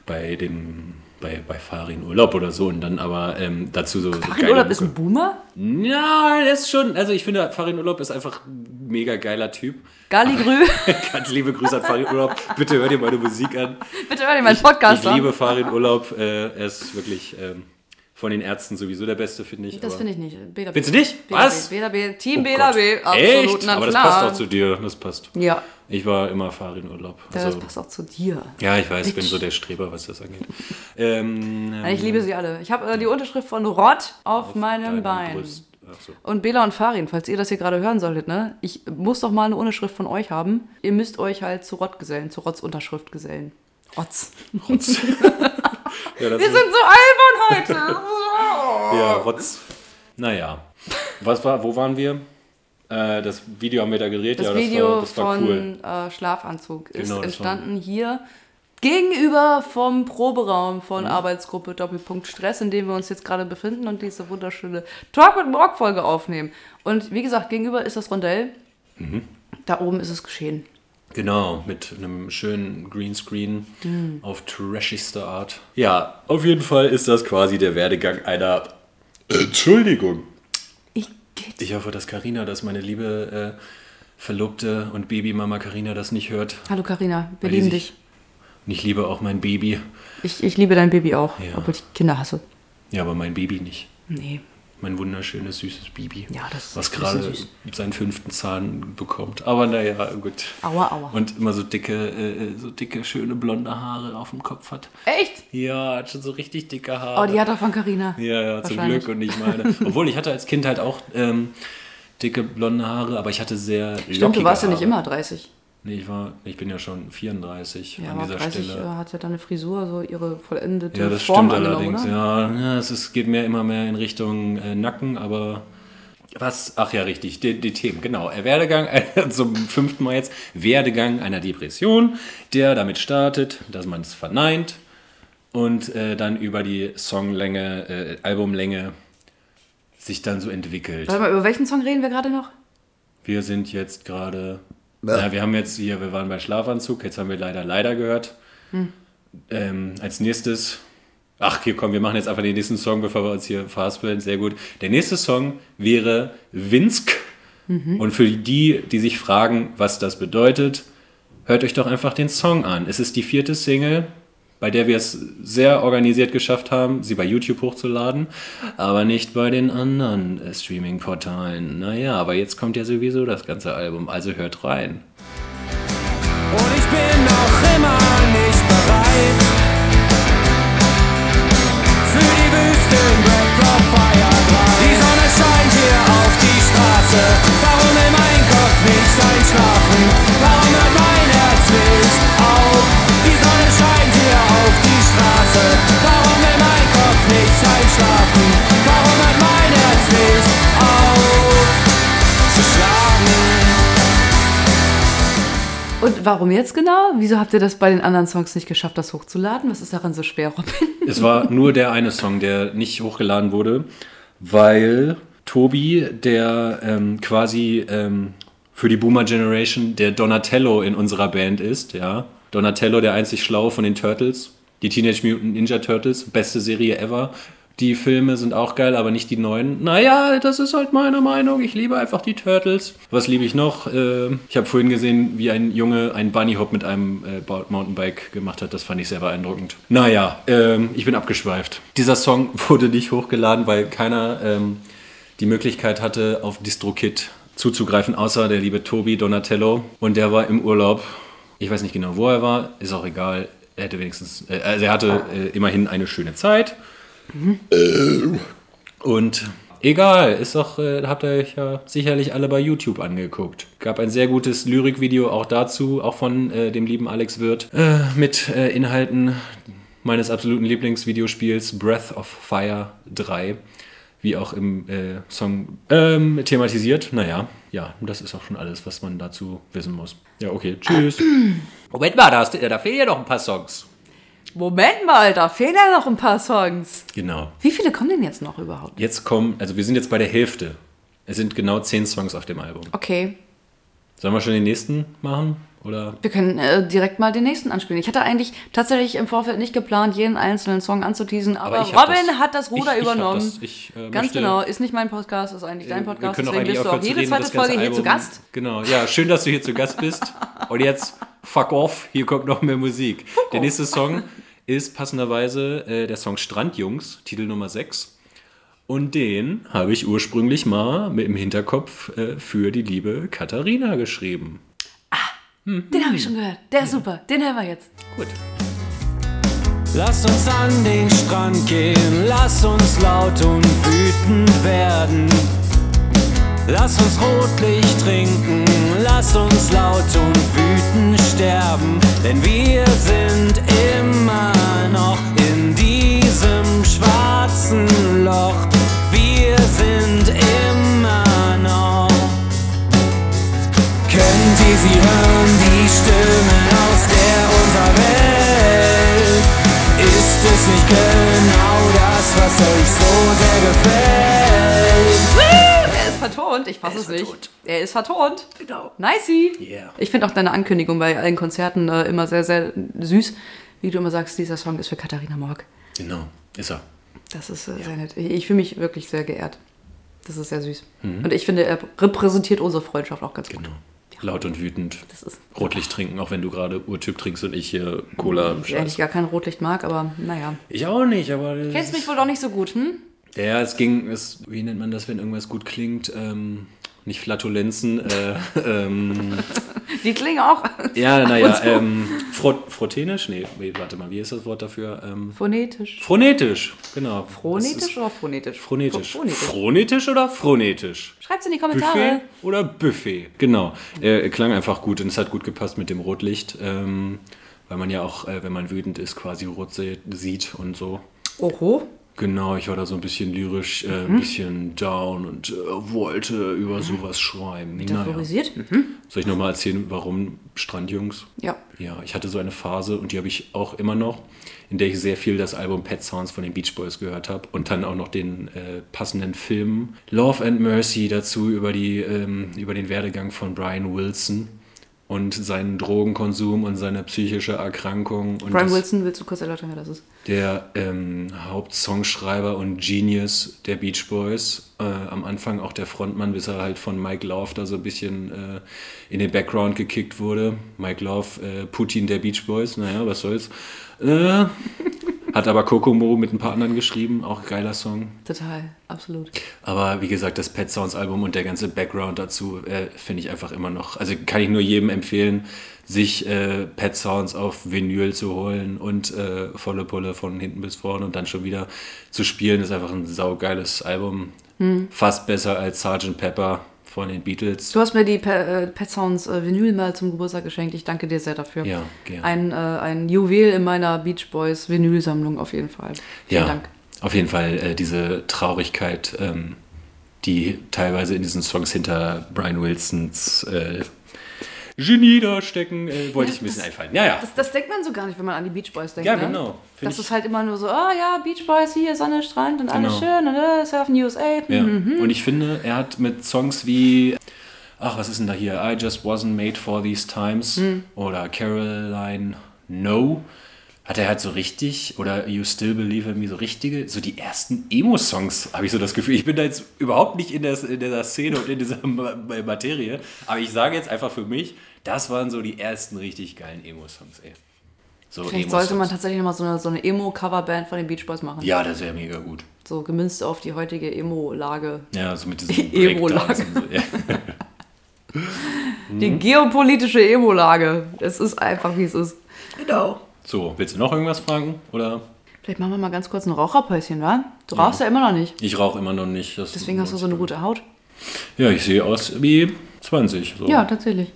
bei dem. Bei, bei Farin Urlaub oder so und dann aber ähm, dazu so. so Farin geile Urlaub ist ein. Boomer? Ja, das ist schon. Also ich finde, Farin Urlaub ist einfach ein mega geiler Typ. Galligrü. (laughs) Ganz liebe Grüße an Farin Urlaub. Bitte hör dir meine Musik an. Bitte hör dir meinen Podcast Ich an. liebe Farin Urlaub. Äh, er ist wirklich ähm, von den Ärzten sowieso der Beste, finde ich. Das finde ich nicht. Bela B. Findest du nicht? Was? Bela B. Team Oh Bela Gott. B. Absolut Echt? Aber das passt auch zu dir. Das passt. Ja, Ich war immer Farin Urlaub. das Also, passt auch zu dir. ja, ich weiß, ich bin so der Streber, was das angeht. Ähm, Nein, Ich liebe sie alle. Ich habe äh, die Unterschrift von Rott auf, meinem deinem Bein. Brust. So. Und Bela und Farin, falls ihr das hier gerade hören solltet, ne? Ich muss doch mal eine Unterschrift von euch haben. Ihr müsst euch halt zu Rott gesellen, zu Rotts Unterschrift gesellen. Rotz. Rotz. (laughs) ja, Wir sind so albern heute. (laughs) ja, Rotz. Naja. Was war, wo waren wir? Äh, das Video haben wir da gedreht. Das ja, das Video war, das war von cool. äh, Schlafanzug ist Genau, entstanden hier gegenüber vom Proberaum von Arbeitsgruppe Doppelpunkt Stress, in dem wir uns jetzt gerade befinden und diese wunderschöne Talk mit Morg Folge aufnehmen. Und wie gesagt, gegenüber ist das Rondell. Mhm. Da oben ist es geschehen. Genau, mit einem schönen Greenscreen Hm. auf trashigste Art. Ja, auf jeden Fall ist das quasi der Werdegang einer Entschuldigung. Ich. Ich hoffe, dass Karina, dass meine liebe äh, Verlobte und Babymama Karina das nicht hört. Hallo Karina, wir lieben dich. Und ich liebe auch mein Baby. Ich, ich liebe dein Baby auch, Ja. obwohl ich Kinder hasse. Ja, aber mein Baby nicht. Nee. Mein wunderschönes, süßes Baby. Ja, das ist Was gerade seinen fünften Zahn bekommt. Aber naja, gut. Aua, aua. Und immer so dicke, äh, so dicke, schöne blonde Haare auf dem Kopf hat. Echt? Ja, hat schon so richtig dicke Haare. Oh, die hat er von Karina. Ja, ja, zum. Glück und nicht meine. (laughs) Obwohl, ich hatte als Kind halt auch ähm, dicke blonde Haare, aber ich hatte sehr Stimmt, du warst ja nicht immer 30. Nee, ich, war, ich bin ja schon 34 Ja, an dieser 30 Stelle. äh, hat ja deine Frisur so ihre vollendete Ja, das Form stimmt allerdings. oder? Ja, ja es ist, geht mehr immer mehr in Richtung äh, Nacken, aber was? Ach ja, richtig, die, die Themen, genau. Äh, Werdegang, (laughs) äh, zum fünften Mal jetzt, Werdegang einer Depression, der damit startet, dass man es verneint und äh, dann über die Songlänge, äh, Albumlänge sich dann so entwickelt. Warte mal, über welchen Song reden wir gerade noch? Wir sind jetzt gerade. Ja, wir haben jetzt hier, wir waren bei Schlafanzug, jetzt haben wir leider leider gehört. Ähm, als nächstes. Ach, hier komm, wir machen jetzt einfach den nächsten Song, bevor wir uns hier fastbilden. Sehr gut. Der nächste Song wäre Winsk. Und für die, die sich fragen, was das bedeutet, hört euch doch einfach den Song an. Es ist die vierte Single, bei der wir es sehr organisiert geschafft haben, sie bei YouTube hochzuladen, aber nicht bei den anderen äh, Streaming-Portalen. Naja, aber jetzt kommt ja sowieso das ganze Album, also hört rein. Und ich bin noch immer nicht bereit für die Wüsten Breath of Fire 3. Die Sonne scheint hier auf die Straße, darum will mein Kopf nicht einschlafen. Warum hört mein Herz nicht auf? Die Sonne scheint auf die Straße, darum will mein Kopf nicht einschlafen. Warum hört mein Herz nicht auf zu schlagen? Und warum jetzt genau? Wieso habt ihr das bei den anderen Songs nicht geschafft, das hochzuladen? Was ist daran so schwer, Robin? (laughs) Es war nur der eine Song, der nicht hochgeladen wurde, weil Tobi, der ähm, quasi ähm, für die Boomer Generation der Donatello in unserer Band ist, ja. Donatello, der einzig Schlaue von den Turtles, die Teenage Mutant Ninja Turtles, beste Serie ever. Die Filme sind auch geil, aber nicht die neuen. Naja, das ist halt meine Meinung. Ich liebe einfach die Turtles. Was liebe ich noch? Ähm, ich habe vorhin gesehen, wie ein Junge einen Bunny Hop mit einem äh, Mountainbike gemacht hat. Das fand ich sehr beeindruckend. Naja, ähm, ich bin abgeschweift. Dieser Song (laughs) wurde nicht hochgeladen, weil keiner ähm, die Möglichkeit hatte, auf DistroKit zuzugreifen, außer der liebe Tobi Donatello. Und der war im Urlaub. Ich weiß nicht genau, wo er war. Ist auch egal. Er hätte wenigstens, äh, also er hatte äh, immerhin eine schöne Zeit. Und egal. Ist doch, äh, habt ihr euch ja sicherlich alle bei YouTube angeguckt. Gab ein sehr gutes Lyrikvideo auch dazu, auch von äh, dem lieben Alex Wirth, äh, mit äh, Inhalten meines absoluten Lieblingsvideospiels Breath of Fire 3, wie auch im äh, Song ähm, thematisiert. Naja, ja, das ist auch schon alles, was man dazu wissen muss. Ja, okay, tschüss. Moment mal, da, da fehlen ja noch ein paar Songs. Moment mal, da fehlen ja noch ein paar Songs. Genau. Wie viele kommen denn jetzt noch überhaupt? Jetzt kommen, also wir sind jetzt bei der Hälfte. Es sind genau zehn Songs auf dem Album. Okay, Sollen wir schon den nächsten machen? Oder? wir können äh, direkt mal den nächsten anspielen. Ich hatte eigentlich tatsächlich im Vorfeld nicht geplant, jeden einzelnen Song anzuteasen, aber, ich hab Robin das. hat das Ruder Ich- ich übernommen. das. Ich, äh, Ganz möchte- genau, ist nicht mein Podcast, ist eigentlich dein Wir Podcast, können auch deswegen bist du auch jede reden, zweite Folge hier zu Album- Gast. Genau, ja, schön, dass du hier zu Gast bist. Und jetzt, fuck off, hier kommt noch mehr Musik. der nächste Song ist passenderweise äh, der Song Strandjungs, Titel Nummer 6. Und den habe ich ursprünglich mal mit im Hinterkopf äh, für die liebe Katharina geschrieben. Den habe ich schon gehört, der ist super, den hören wir jetzt. Gut. Lass uns an den Strand gehen, lass uns laut und wütend werden. Lass uns Rotlicht trinken, lass uns laut und wütend sterben, denn wir sind immer noch in diesem schwarzen Loch. Wir sind immer noch. Könnt ihr sie hören, die Stimmen aus der Unterwelt? Ist es nicht genau das, was euch so sehr gefällt? Er ist vertont, ich fasse es nicht. vertont. Er ist vertont. Genau. Nicey. Yeah. Ich finde auch deine Ankündigung bei allen Konzerten äh, immer sehr, sehr süß. Wie du immer sagst, dieser Song ist für Katharina Morg. Genau, ist er. Das ist äh, sehr nett. Ich, fühle mich wirklich sehr geehrt. Das ist sehr süß. Und ich finde, er repräsentiert unsere Freundschaft auch ganz gut. Genau. Laut und wütend. Das ist Rotlicht trinken, auch wenn du gerade Urtyp trinkst und ich hier Cola ich eigentlich gar kein Rotlicht mag, aber naja. Ich auch nicht, aber. Kennst mich wohl doch nicht so gut, hm? Ja, es ging, es, wie nennt man das, wenn irgendwas gut klingt? Ähm, nicht Flatulenzen, äh, (laughs) ähm, Die klingen auch ja, naja, so. ähm, Fro Frotenisch? Nee, warte mal, wie ist das Wort dafür? Ähm, phonetisch. phronetisch, genau. Phronetisch oder phonetisch? Phronetisch. Phonetisch. Phronetisch oder phronetisch? Schreibt's in die Buffet Kommentare. oder Buffet? Genau. Äh, klang einfach gut und es hat gut gepasst mit dem Rotlicht, ähm, weil man ja auch, äh, wenn man wütend ist, quasi rot sieht und so. Oho. Genau, ich war da so ein bisschen lyrisch, äh, Mhm. ein bisschen down und äh, wollte über sowas schreiben. Naja. Metaphorisiert? Mhm. Soll ich nochmal erzählen, warum Strandjungs? Ja. Ja, ich hatte so eine Phase und die habe ich auch immer noch, in der ich sehr viel das Album Pet Sounds von den Beach Boys gehört habe und dann auch noch den äh, passenden Film Love and Mercy dazu über, die, ähm, über den Werdegang von Brian Wilson und seinen Drogenkonsum und seine psychische Erkrankung. Und Brian Wilson, willst du kurz erläutern, wer das ist? der ähm, Hauptsongschreiber und Genius der Beach Boys. Äh, am Anfang auch der Frontmann, bis er halt von Mike Love da so ein bisschen äh, in den Background gekickt wurde. Mike Love, äh, Putin der Beach Boys, naja, was soll's. Äh, hat aber Kokomo mit ein paar anderen geschrieben, auch geiler Song. Total, absolut. Aber wie gesagt, das Pet Sounds Album und der ganze Background dazu äh, finde ich einfach immer noch. Also kann ich nur jedem empfehlen, sich äh, Pet Sounds auf Vinyl zu holen und äh, volle Pulle von hinten bis vorne und dann schon wieder zu spielen. Ist einfach ein saugeiles Album. Fast besser als Sgt. Pepper von den Beatles. Du hast mir die Pe äh, Pet Sounds äh, Vinyl mal zum Geburtstag geschenkt. Ich danke dir sehr dafür. Ja, gerne. Ein, äh, ein Juwel in meiner Beach Boys Vinylsammlung auf jeden Fall. Vielen ja, Dank. auf jeden Fall äh, diese Traurigkeit, ähm, die teilweise in diesen Songs hinter Brian Wilsons Genie da stecken, äh, wollte ich ein bisschen einfallen. Ja, ja. Das, das denkt man so gar nicht, wenn man an die Beach Boys denkt. Ja, ne? genau. Find Das ist halt immer nur so, ah ja, Beach Boys hier, Sonne, Strand und alles Genau. schön und äh, Surfen USA. Ja. Mhm. Und ich finde, er hat mit Songs wie, ach, was ist denn da hier? I Just Wasn't Made for These Times Mhm. oder Caroline No, hat er halt so richtig, oder You Still Believe in Me, so richtige, so die ersten Emo-Songs, habe ich so das Gefühl. Ich bin da jetzt überhaupt nicht in, der, in dieser Szene und in dieser Ma- Ma- Materie, aber ich sage jetzt einfach für mich, das waren so die ersten richtig geilen Emo-Songs, ey. So Vielleicht sollte man tatsächlich nochmal so eine, so eine Emo-Coverband von den Beach Boys machen. Ja, das wäre mega gut. So gemünzt auf die heutige Emo-Lage. Ja, so mit diesem (laughs) Emo-Lage. So. Ja. (laughs) Die geopolitische Emo-Lage. Es ist einfach, wie es ist. So, willst du noch irgendwas fragen? Oder? Vielleicht machen wir mal ganz kurz ein Raucherpäuschen, wa? Du rauchst ja immer noch nicht. Ich rauche immer noch nicht. Das Deswegen hast du so eine gute Haut. Ja, ich sehe aus wie 20. So. Ja, tatsächlich.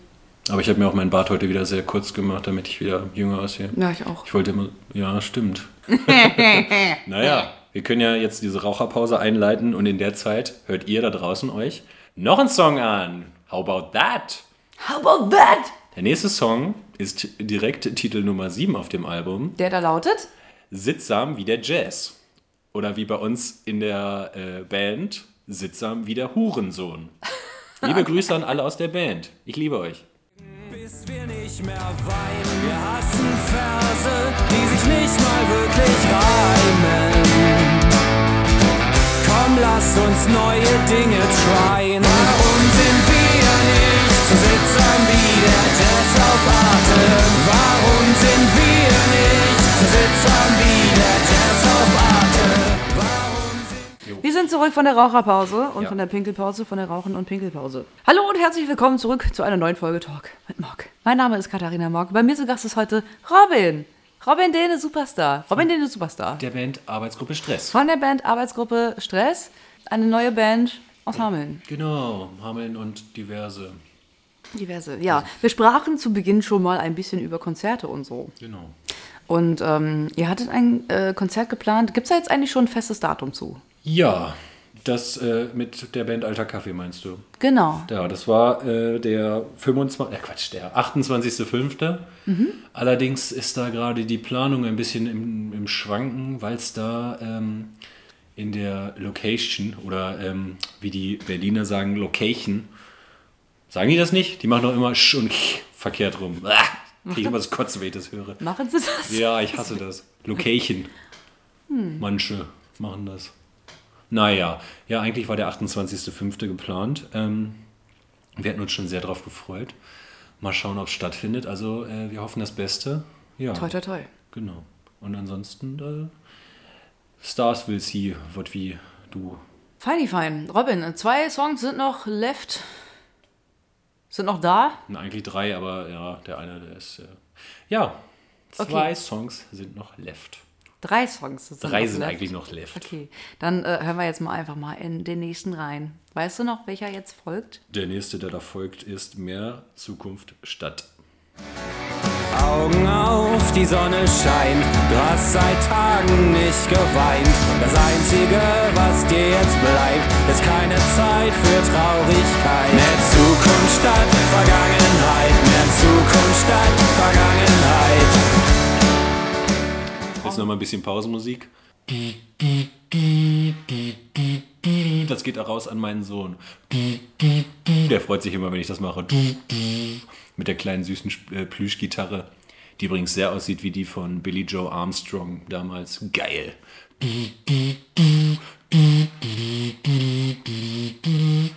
Aber ich habe mir auch meinen Bart heute wieder sehr kurz gemacht, damit ich wieder jünger aussehe. Ja, ich auch. Ich wollte immer. Ja, stimmt. (laughs) naja, wir können ja jetzt diese Raucherpause einleiten und in der Zeit hört ihr da draußen euch noch einen Song an. How about that? How about that? Der nächste Song ist direkt Titel Nummer 7 auf dem Album. Der da lautet? Sittsam wie der Jazz. Oder wie bei uns in der äh, Band, Sittsam wie der Hurensohn. (laughs) Liebe Grüße an alle aus der Band. Ich liebe euch. Bis wir nicht mehr weinen, wir hassen Verse, die sich nicht mal wirklich reimen. Komm, lass uns neue Dinge tryen. Warum sind wir nicht so sittsam wie der Jazz auf Arte? Warum sind wir nicht so sittsam wie der Jazz auf Arte? Wir sind zurück von der Raucherpause und Ja. von der Pinkelpause, von der Rauchen- und Pinkelpause. Hallo und herzlich willkommen zurück zu einer neuen Folge Talk mit Morg. Mein Name ist Katharina Morg. Bei mir zu Gast ist heute Robin. Robin Dehne Superstar. Robin Dehne Superstar. Der Band Arbeitsgruppe Stress. Von der Band Arbeitsgruppe Stress. Eine neue Band aus Hameln. Genau, Hameln und diverse. Diverse. Ja, wir sprachen zu Beginn schon mal ein bisschen über Konzerte und so. Genau. Und ähm, ihr hattet ein äh, Konzert geplant. Gibt es da jetzt eigentlich schon ein festes Datum zu? Ja, das äh, mit der Band Alter Kaffee meinst du? Genau. Ja, das war äh, der 25. Äh, Quatsch, der 28.05. Allerdings ist da gerade die Planung ein bisschen im, im Schwanken, weil es da ähm, in der Location oder ähm, wie die Berliner sagen, Location. Sagen die das nicht? Die machen doch immer Sch und Ch verkehrt rum. Ah, Krieg ich immer das Kotzen, wenn ich das höre. Machen Sie das? Ja, ich hasse das. Location. Manche machen das. Naja, ja, eigentlich war der 28.05. geplant. Ähm, wir hatten uns schon sehr drauf gefreut. Mal schauen, ob es stattfindet. Also, äh, wir hoffen das Beste. Ja, Toi, toi, toi. genau. Und ansonsten, äh, Stars will see, what wie du. Feini fein. Robin, zwei Songs sind noch left. Sind noch da. Na, eigentlich drei, aber ja, der eine, der ist. Äh, ja, zwei Okay. Songs sind noch left. Drei Songs sind Drei noch sind left. eigentlich noch left. Okay, dann äh, hören wir jetzt mal einfach mal in den nächsten rein. Weißt du noch, welcher jetzt folgt? Der nächste, der da folgt, ist Mehr Zukunft statt. Augen auf, die Sonne scheint. Du hast seit Tagen nicht geweint. Das Einzige, was dir jetzt bleibt, ist keine Zeit für Traurigkeit. Mehr Zukunft statt Vergangenheit. Mehr Zukunft statt Vergangenheit. Jetzt noch mal ein bisschen Pausenmusik. Das geht auch raus an meinen Sohn. Der freut sich immer, wenn ich das mache. Mit der kleinen süßen äh, Plüschgitarre, die übrigens sehr aussieht wie die von Billy Joe Armstrong damals. Geil.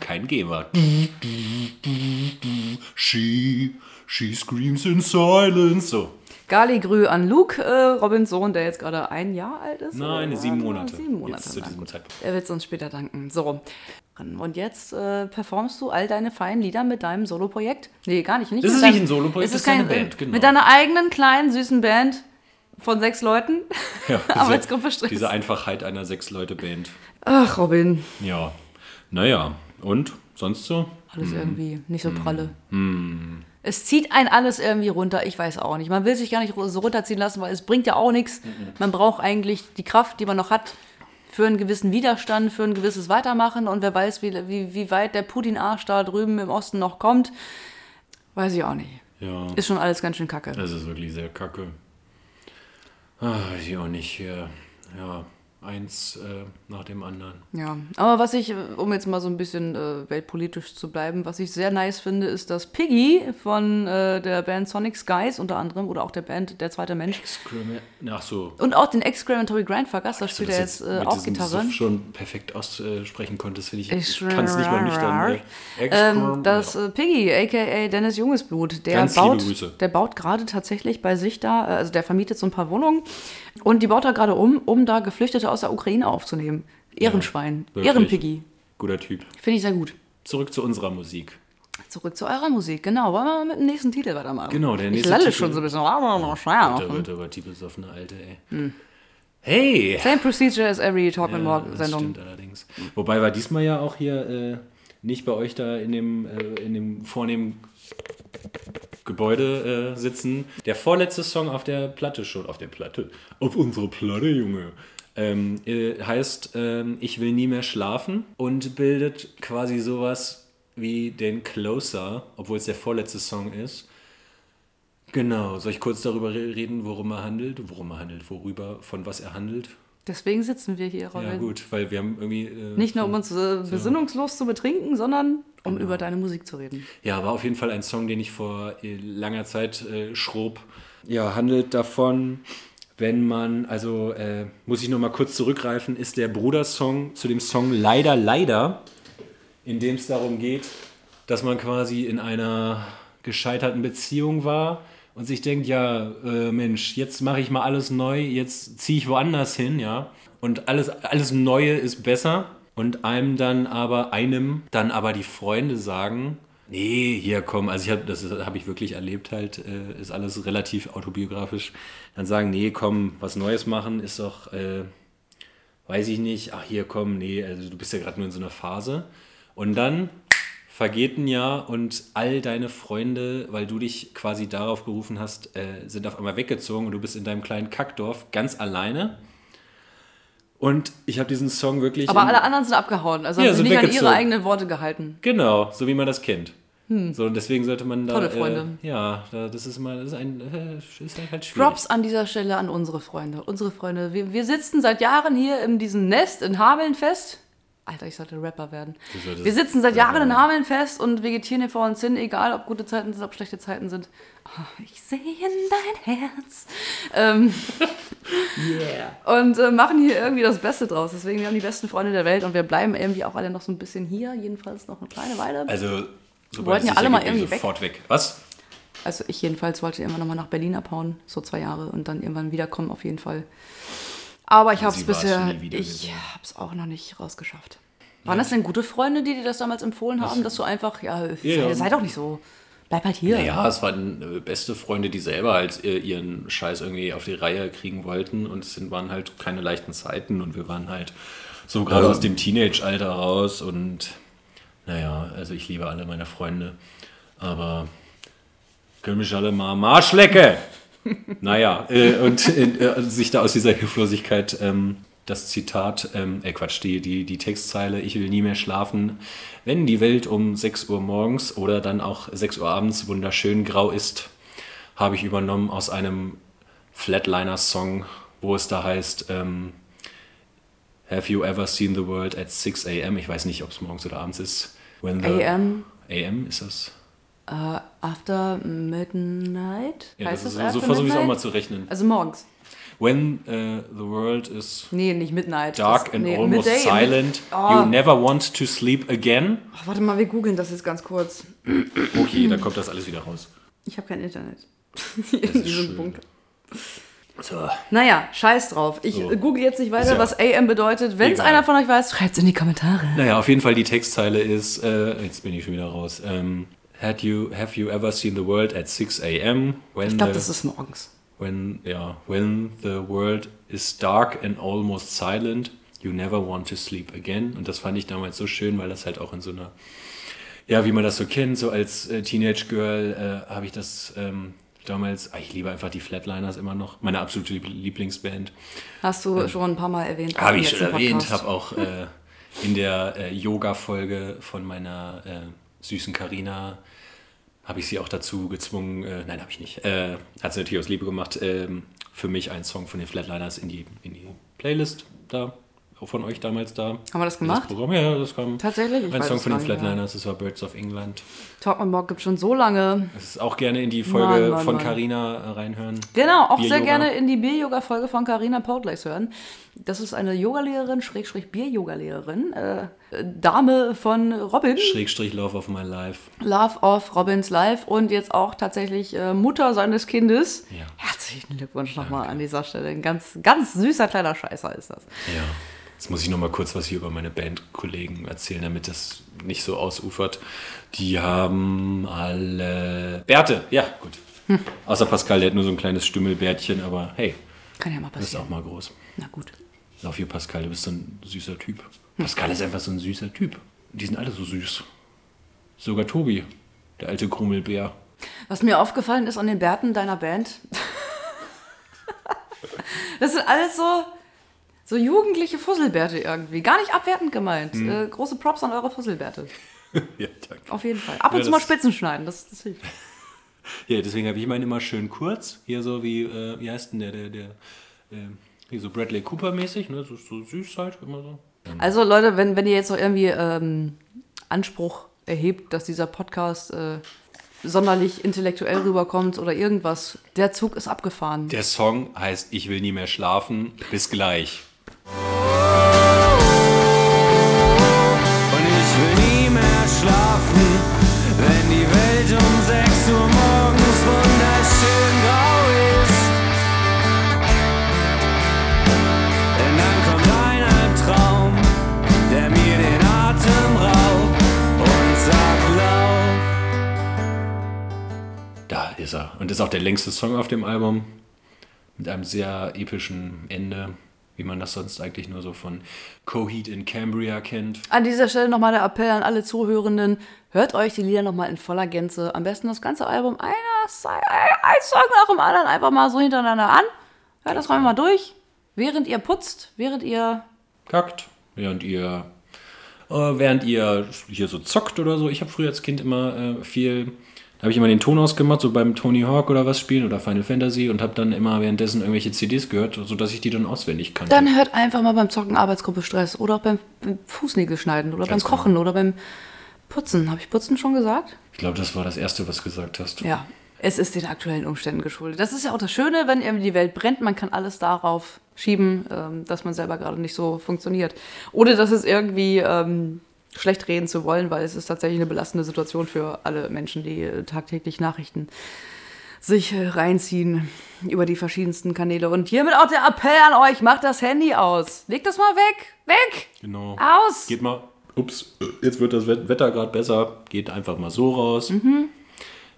Kein Geber. She, she screams in silence. So. Galigrü an Luke, äh, Robins Sohn, der jetzt gerade ein Jahr alt ist. Nein, oder? sieben Monate. Sieben Monate. Jetzt zu diesem. Zeitpunkt. Er wird es uns später danken. So. Und jetzt äh, performst du all deine feinen Lieder mit deinem Soloprojekt? Nee, gar nicht. nicht Das ist deinem- nicht ein Soloprojekt, das ist eine kein- Band, genau. Mit deiner eigenen kleinen, süßen Band von sechs Leuten. (laughs) Ja, (laughs) Arbeitsgruppe Stress. Diese Einfachheit einer Sechs-Leute-Band. Ach, Robin. Ja. Naja, und sonst so? Alles Hm. irgendwie nicht so pralle. Es zieht einen alles irgendwie runter, ich weiß auch nicht. Man will sich gar nicht so runterziehen lassen, weil es bringt ja auch nichts. Man braucht eigentlich die Kraft, die man noch hat, für einen gewissen Widerstand, für ein gewisses Weitermachen. Und wer weiß, wie, wie, wie weit der Putin-Arsch da drüben im Osten noch kommt, weiß ich auch nicht. Ja, Ist schon alles ganz schön kacke. das ist wirklich sehr kacke. Ah, weiß ich auch nicht hier. Ja, eins äh, nach dem anderen. Ja, aber was ich, um jetzt mal so ein bisschen äh, weltpolitisch zu bleiben, was ich sehr nice finde, ist, dass Piggy von äh, der Band Sonic Skies unter anderem oder auch der Band Der zweite Mensch Ach so. und auch den Excrementory Grindfuckers, da dass spielt er das jetzt äh, mit auch diesem Gitarre. Suff schon perfekt aussprechen konntest, finde ich. Ich kann es nicht mal nüchtern. Äh, Ähm, Excrement- das äh, Piggy, aka Dennis Jungesblut, der Ganz baut, der baut gerade tatsächlich bei sich da, äh, also der vermietet so ein paar Wohnungen und die baut er gerade um, um da Geflüchtete aus der Ukraine aufzunehmen. Ehrenschwein, wirklich. Ehrenpiggy. Guter Typ. Finde ich sehr gut. Zurück zu unserer Musik. Zurück zu eurer Musik, genau. Wollen wir mal mit dem nächsten Titel weitermachen? Genau, der Ich nächste lalle Titel- schon so ein bisschen. Da wird aber die besoffene Alte, ey. Hey! Same procedure as every Talk and Ja, Walk das Sendung. stimmt allerdings. Wobei wir diesmal ja auch hier äh, nicht bei euch da in dem, äh, in dem vornehmen Gebäude äh, sitzen. Der vorletzte Song auf der Platte schon, auf der Platte, auf unserer Platte, Junge, ähm, äh, heißt ähm, Ich will nie mehr schlafen und bildet quasi sowas wie den Closer, obwohl es der vorletzte Song ist. Genau, soll ich kurz darüber re- reden, worum er handelt? Worum er handelt, worüber, von was er handelt? Deswegen sitzen wir hier, Robin. Ja, gut, weil wir haben irgendwie. Äh, Nicht nur um uns äh, besinnungslos zu betrinken, sondern um über deine Musik zu reden. Ja, war auf jeden Fall ein Song, den ich vor äh, langer Zeit äh, schrob. Ja, handelt davon, wenn man, also äh, muss ich noch mal kurz zurückgreifen, ist der Brudersong zu dem Song Leider, Leider, in dem es darum geht, dass man quasi in einer gescheiterten Beziehung war und sich denkt, ja, äh, Mensch, jetzt mache ich mal alles neu, jetzt ziehe ich woanders hin, ja. Und alles, alles Neue ist besser. Und einem dann aber, einem dann aber die Freunde sagen, nee, hier komm, also ich habe, das habe ich wirklich erlebt halt, äh, ist alles relativ autobiografisch. Dann sagen, nee, komm, was Neues machen ist doch, äh, weiß ich nicht, ach hier komm, nee, also du bist ja gerade nur in so einer Phase. Und dann vergeht ein Jahr und all deine Freunde, weil du dich quasi darauf berufen hast, äh, sind auf einmal weggezogen und du bist in deinem kleinen Kackdorf ganz alleine. Und ich habe diesen Song wirklich. Aber alle anderen sind abgehauen, also Ja, haben sich sind nicht an ihre eigenen Worte gehalten. Genau, so wie man das kennt. So, und deswegen sollte man da. Tolle Freunde. Äh, ja, da, das ist mal, das ist ein, äh, ist halt schwierig. Props an dieser Stelle an unsere Freunde. Unsere Freunde. Wir, wir sitzen seit Jahren hier in diesem Nest in Hameln fest. Alter, ich sollte Rapper werden. Wir sitzen seit Jahren in. Hameln fest und vegetieren hier vor uns hin, egal ob gute Zeiten sind, ob schlechte Zeiten sind. Oh, ich sehe in dein Herz. Ähm, (laughs) Und äh, machen hier irgendwie das Beste draus. Deswegen, wir haben die besten Freunde der Welt und wir bleiben irgendwie auch alle noch so ein bisschen hier. Jedenfalls noch eine kleine Weile. Also, sobald wollten ja alle mal irgendwie sofort weg. Was? Also ich jedenfalls wollte irgendwann nochmal nach Berlin abhauen, so zwei Jahre und dann irgendwann wiederkommen auf jeden Fall. Aber ich habe es bisher, ich habe es auch noch nicht rausgeschafft. Waren das denn gute Freunde, die dir das damals empfohlen haben, dass du einfach, ja, Ja, ja. sei doch nicht so, bleib halt hier. Naja, es waren äh, beste Freunde, die selber halt äh, ihren Scheiß irgendwie auf die Reihe kriegen wollten und es sind, waren halt keine leichten Zeiten und wir waren halt so gerade aus dem Teenage-Alter raus und naja, also ich liebe alle meine Freunde, aber können mich alle mal am Arsch lecken. (laughs) naja, äh, und äh, sich da aus dieser Hilflosigkeit ähm, das Zitat, ähm, äh Quatsch, die, die, die Textzeile, ich will nie mehr schlafen, wenn die Welt um 6 Uhr morgens oder dann auch 6 Uhr abends wunderschön grau ist, habe ich übernommen aus einem Flatliner-Song, wo es da heißt, ähm, Have you ever seen the world at 6 a.m.? Ich weiß nicht, ob es morgens oder abends ist. When the AM, AM ist das? äh, after midnight? Ja, heißt das ist, das so versuche ich es auch mal zu rechnen. Also morgens. When uh, the world is Nee, nicht midnight. dark Das- and nee, almost midday, silent, Oh. you never want to sleep again. Ach, warte mal, wir googeln das jetzt ganz kurz. Okay, dann kommt das alles wieder raus. Ich habe kein Internet. (laughs) In diesem. Bunker. So. Naja, scheiß drauf. Ich So. google jetzt nicht weiter, ja was AM bedeutet. Wenn es einer von euch weiß, schreibt es in die Kommentare. Naja, auf jeden Fall die Textzeile ist, äh, jetzt bin ich schon wieder raus. Ähm, had you, have you ever seen the world at 6 a.m. When Ich glaube, das ist morgens. when, ja, when the world is dark and almost silent, you never want to sleep again. Und das fand ich damals so schön, weil das halt auch in so einer, ja, wie man das so kennt, so als äh, Teenage Girl äh, habe ich das ähm, damals, ah, ich liebe einfach die Flatliners immer noch, meine absolute Lieb- Lieblingsband. Hast du schon ein paar Mal erwähnt. Habe ich schon erwähnt, habe auch äh, in der äh, Yoga-Folge von meiner äh, süßen Karina habe ich sie auch dazu gezwungen, äh, nein, habe ich nicht, äh, hat sie natürlich aus Liebe gemacht, ähm, für mich einen Song von den Flatliners in die, in die Playlist da, von euch damals da. Haben wir das Das gemacht? Programm, ja, das kam. Tatsächlich? Ich Ein Song von den. Flatliners, das war Birds of England. Talk and Walk gibt schon so lange. Das ist auch gerne in die Folge Mann, Mann, von Mann. Carina äh, reinhören. Genau, auch sehr gerne in die Bier-Yoga-Folge von Carina Portlace hören. Das ist eine Yogalehrerin, Schrägstrich Bier-Yoga-Lehrerin, äh, Dame von Robin. Schrägstrich Love of My Life. Love of Robins Life und jetzt auch tatsächlich äh, Mutter seines Kindes. Ja. Herzlichen Glückwunsch nochmal an dieser Stelle. Ein ganz, ganz süßer kleiner Scheißer ist das. Ja. Jetzt muss ich noch mal kurz was hier über meine Bandkollegen erzählen, damit das nicht so ausufert. Die haben alle. Bärte, ja, gut. Außer Pascal, der hat nur so ein kleines Stümmelbärtchen, aber hey, Kann ja mal Das ist passieren. auch mal groß. Na gut. Auf hier, Pascal, du bist so ein süßer Typ. Pascal ist einfach so ein süßer Typ. Die sind alle so süß. Sogar Tobi, der alte Krummelbär. Was mir aufgefallen ist an den Bärten deiner Band, (laughs) das sind alles so, so jugendliche Fusselbärte irgendwie. Gar nicht abwertend gemeint. Hm. Äh, große Props an eure Fusselbärte. (laughs) ja, danke. Auf jeden Fall. Ab und Ja, zu mal Spitzen schneiden, das, das hilft. (laughs) Ja, deswegen habe ich meinen immer schön kurz. Hier so wie, äh, wie heißt denn der, der, der, äh, hier so Bradley Cooper mäßig, ne? So, so süß halt, immer so. Also Leute, wenn, wenn ihr jetzt noch irgendwie ähm, Anspruch erhebt, dass dieser Podcast äh, sonderlich intellektuell rüberkommt oder irgendwas, der Zug ist abgefahren. Der Song heißt Ich will nie mehr schlafen. Bis gleich. Und das ist auch der längste Song auf dem Album. Mit einem sehr epischen Ende, wie man das sonst eigentlich nur so von Coheed in Cambria kennt. An dieser Stelle nochmal der Appell an alle Zuhörenden. Hört euch die Lieder nochmal in voller Gänze. Am besten das ganze Album, einer, ein Song nach dem anderen, einfach mal so hintereinander an. Hört das mal durch. Während ihr putzt, während ihr. Kackt, während ihr, äh, während ihr hier so zockt oder so. Ich habe früher als Kind immer äh, viel, habe ich immer den Ton ausgemacht, so beim Tony Hawk oder was spielen oder Final Fantasy und habe dann immer währenddessen irgendwelche CDs gehört, sodass ich die dann auswendig kannte. Dann hört einfach mal beim Zocken Arbeitsgruppe Stress oder auch beim, beim Fußnägel schneiden oder Ganz beim Kochen oder beim Putzen. Habe ich Putzen schon gesagt? ich glaube, das war das Erste, was du gesagt hast. Ja. Es ist den aktuellen Umständen geschuldet. Das ist ja auch das Schöne, wenn irgendwie die Welt brennt, man kann alles darauf schieben, ähm, dass man selber gerade nicht so funktioniert. Ohne dass es irgendwie ähm, schlecht reden zu wollen, weil es ist tatsächlich eine belastende Situation für alle Menschen, die äh, tagtäglich Nachrichten sich äh, reinziehen über die verschiedensten Kanäle. Und hiermit auch der Appell an euch, macht das Handy aus. Legt das mal weg. Weg. Genau. Aus. Geht mal, ups, jetzt wird das Wet- Wetter gerade besser. Geht einfach mal so raus.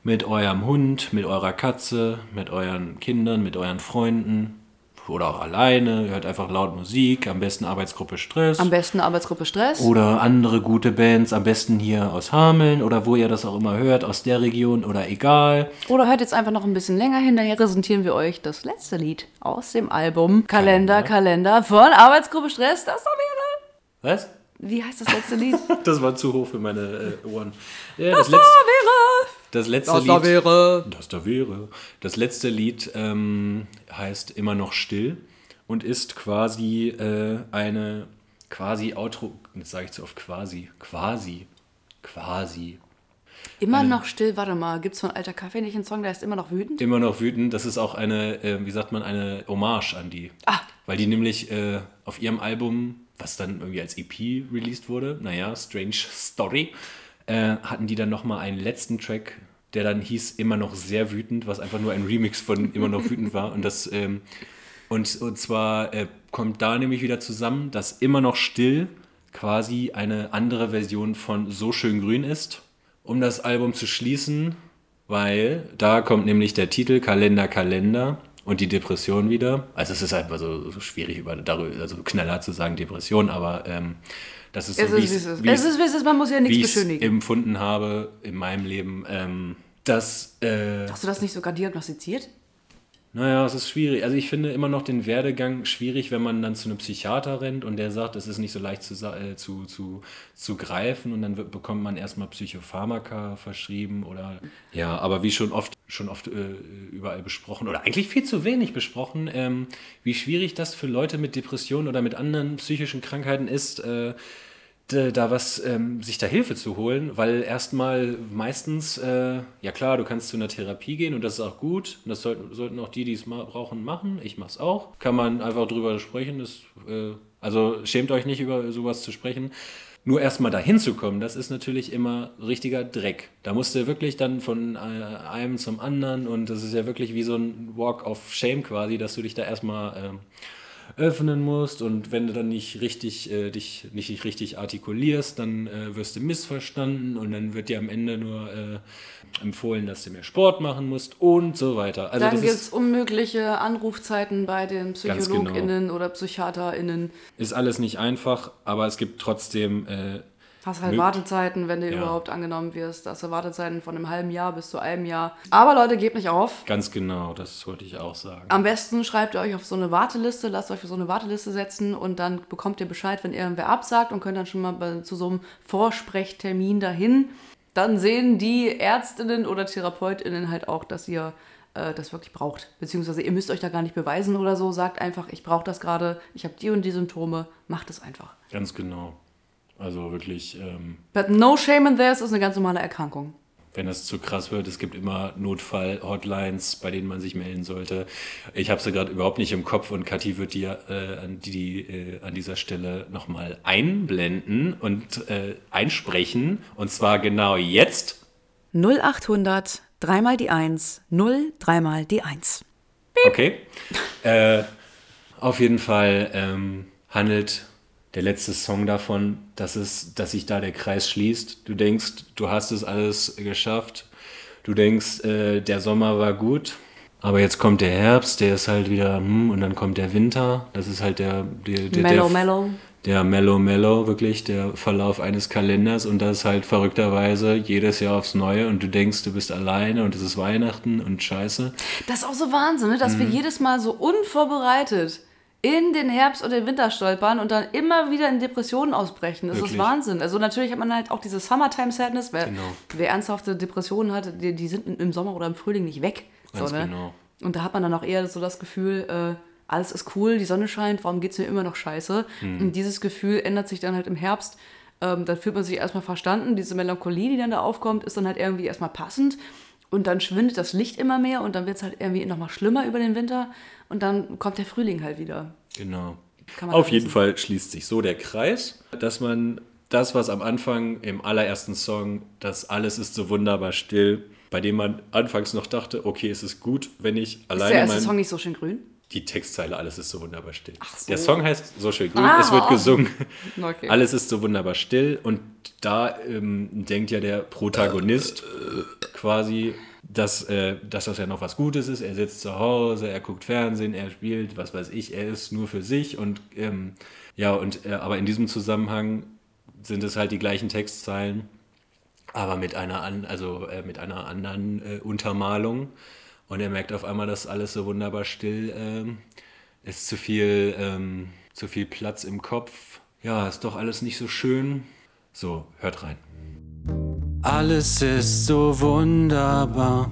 Mit eurem Hund, mit eurer Katze, mit euren Kindern, mit euren Freunden. Oder auch alleine. Hört einfach laut Musik. Am besten Arbeitsgruppe Stress. Am besten Arbeitsgruppe Stress. oder andere gute Bands, am besten hier aus Hameln oder wo ihr das auch immer hört, aus der Region oder egal. Oder hört jetzt einfach noch ein bisschen länger hin, daher präsentieren wir euch das letzte Lied aus dem Album Kalender, Kalender von Arbeitsgruppe Stress. Das da wäre. Was? Wie heißt das letzte Lied? (laughs) Das war zu hoch für meine äh, Ohren. Ja, Das das, da letzte, wäre. Das letzte Das Lied. da wäre. Das da wäre. Das letzte Lied ähm, heißt Immer noch still und ist quasi äh, eine quasi Outro. Jetzt sage ich zu oft quasi. Quasi. Quasi. Immer noch still, warte mal. Gibt's von Alter Kaffee nicht einen Song, der ist immer noch wütend? Immer noch wütend. Das ist auch eine, äh, wie sagt man, eine Hommage an die. Ah. Weil die nämlich äh, auf ihrem Album, was dann irgendwie als EP released wurde, naja, Strange Story, äh, hatten die dann nochmal einen letzten Track, der dann hieß Immer noch sehr wütend, was einfach nur ein Remix von Immer noch wütend war. Und das, ähm, und, und zwar äh, kommt da nämlich wieder zusammen, dass Immer noch still quasi eine andere Version von So schön grün ist, um das Album zu schließen, weil da kommt nämlich der Titel Kalender, Kalender und die Depression wieder. Also es ist einfach so, so schwierig, über, darüber, also knallhart zu sagen Depression, aber ähm, das ist so, Es wie ist, wie es Es ich's- ist, wie es ist. Man muss ja nichts ich es beschönigen. empfunden habe in meinem Leben, ähm, dass, äh, Hast du das nicht sogar diagnostiziert? naja, es ist schwierig. Also ich finde immer noch den Werdegang schwierig, wenn man dann zu einem Psychiater rennt und der sagt, es ist nicht so leicht zu, äh, zu, zu, zu greifen und dann wird, bekommt man erstmal Psychopharmaka verschrieben oder ja, aber wie schon oft schon oft äh, überall besprochen oder eigentlich viel zu wenig besprochen, ähm, wie schwierig das für Leute mit Depressionen oder mit anderen psychischen Krankheiten ist, äh, da was, ähm, sich da Hilfe zu holen, weil erstmal meistens, äh, ja klar, du kannst zu einer Therapie gehen und das ist auch gut. Und das sollten, sollten auch die, die es brauchen, machen. Ich mach's auch. Kann man einfach drüber sprechen. Das, äh, also schämt euch nicht, über sowas zu sprechen. Nur erstmal dahin zu kommen, das ist natürlich immer richtiger Dreck. Da musst du wirklich dann von äh, einem zum anderen und das ist ja wirklich wie so ein Walk of Shame quasi, dass du dich da erstmal ähm, öffnen musst und wenn du dann nicht richtig äh, dich nicht richtig artikulierst, dann äh, wirst du missverstanden und dann wird dir am Ende nur äh, empfohlen, dass du mehr Sport machen musst und so weiter. Also Dann gibt es unmögliche Anrufzeiten bei den genau. PsychologInnen oder PsychiaterInnen. ist alles nicht einfach, aber es gibt trotzdem äh, Hast halt Wartezeiten, wenn du Ja. überhaupt angenommen wirst. Hast du Wartezeiten von einem halben Jahr bis zu einem Jahr. Aber Leute, gebt nicht auf. ganz genau, das wollte ich auch sagen. Am besten schreibt ihr euch auf so eine Warteliste, lasst euch für so eine Warteliste setzen und dann bekommt ihr Bescheid, wenn irgendwer absagt und könnt dann schon mal zu so einem Vorsprechtermin dahin. Dann sehen die Ärztinnen oder TherapeutInnen halt auch, dass ihr äh, das wirklich braucht. Beziehungsweise ihr müsst euch da gar nicht beweisen oder so. Sagt einfach, ich brauche das gerade, ich habe die und die Symptome, macht es einfach. Ganz genau. Also wirklich, ähm, But no shame in this ist eine ganz normale Erkrankung. wenn das zu krass wird, es gibt immer Notfall-Hotlines, bei denen man sich melden sollte. Ich habe sie gerade überhaupt nicht im Kopf und Kathi wird die, äh, an, die, die äh, an dieser Stelle nochmal einblenden und äh, einsprechen. Und zwar genau jetzt. 0800, dreimal die 1, 0, dreimal die 1. Okay. äh, auf jeden Fall ähm, handelt der letzte Song davon, dass, es, dass sich da der Kreis schließt. Du denkst, du hast es alles geschafft. Du denkst, äh, der Sommer war gut. Aber jetzt kommt der Herbst, der ist halt wieder, hm, und dann kommt der Winter. Das ist halt der, der, der, Mellow, der, mellow. der Mellow Mellow, wirklich der Verlauf eines Kalenders und das halt verrückterweise jedes Jahr aufs Neue und du denkst, du bist alleine und es ist Weihnachten und scheiße. Das ist auch so Wahnsinn, ne? dass Mhm. wir jedes Mal so unvorbereitet in den Herbst und den Winter stolpern und dann immer wieder in Depressionen ausbrechen. Das ist Wirklich. Wahnsinn. Also natürlich hat man halt auch diese Summertime Sadness, weil Genau. wer ernsthafte Depressionen hat, die, die sind im Sommer oder im Frühling nicht weg. Ganz so, ne? genau. Und da hat man dann auch eher so das Gefühl, äh, alles ist cool, die Sonne scheint, warum geht es mir immer noch scheiße? Mhm. Und dieses Gefühl ändert sich dann halt im Herbst. Ähm, dann fühlt man sich erstmal verstanden. Diese Melancholie, die dann da aufkommt, ist dann halt irgendwie erstmal passend. Und dann schwindet das Licht immer mehr und dann wird es halt irgendwie nochmal schlimmer über den Winter. Und dann kommt der Frühling halt wieder. Genau. Auf jeden wissen. Fall schließt sich so der Kreis, dass man das, was am Anfang im allerersten Song, das alles ist so wunderbar still, bei dem man anfangs noch dachte, okay, es ist gut, wenn ich Ist der alleine erste mein, Song nicht so schön grün? Die Textzeile alles ist so wunderbar still. so. Der Song heißt so schön grün, Ah. es wird gesungen. (laughs) Okay. Alles ist so wunderbar still und da ähm, denkt ja der Protagonist quasi, dass, äh, dass das ja noch was Gutes ist. Er sitzt zu Hause, er guckt Fernsehen, er spielt, was weiß ich, er ist nur für sich und ähm, ja, und äh, aber in diesem Zusammenhang sind es halt die gleichen Textzeilen, aber mit einer, an, also, äh, mit einer anderen äh, Untermalung. Und er merkt auf einmal, dass alles so wunderbar still ähm, ist, zu viel, ähm, zu viel Platz im Kopf. Ja, ist doch alles nicht so schön. So, hört rein. Alles ist so wunderbar.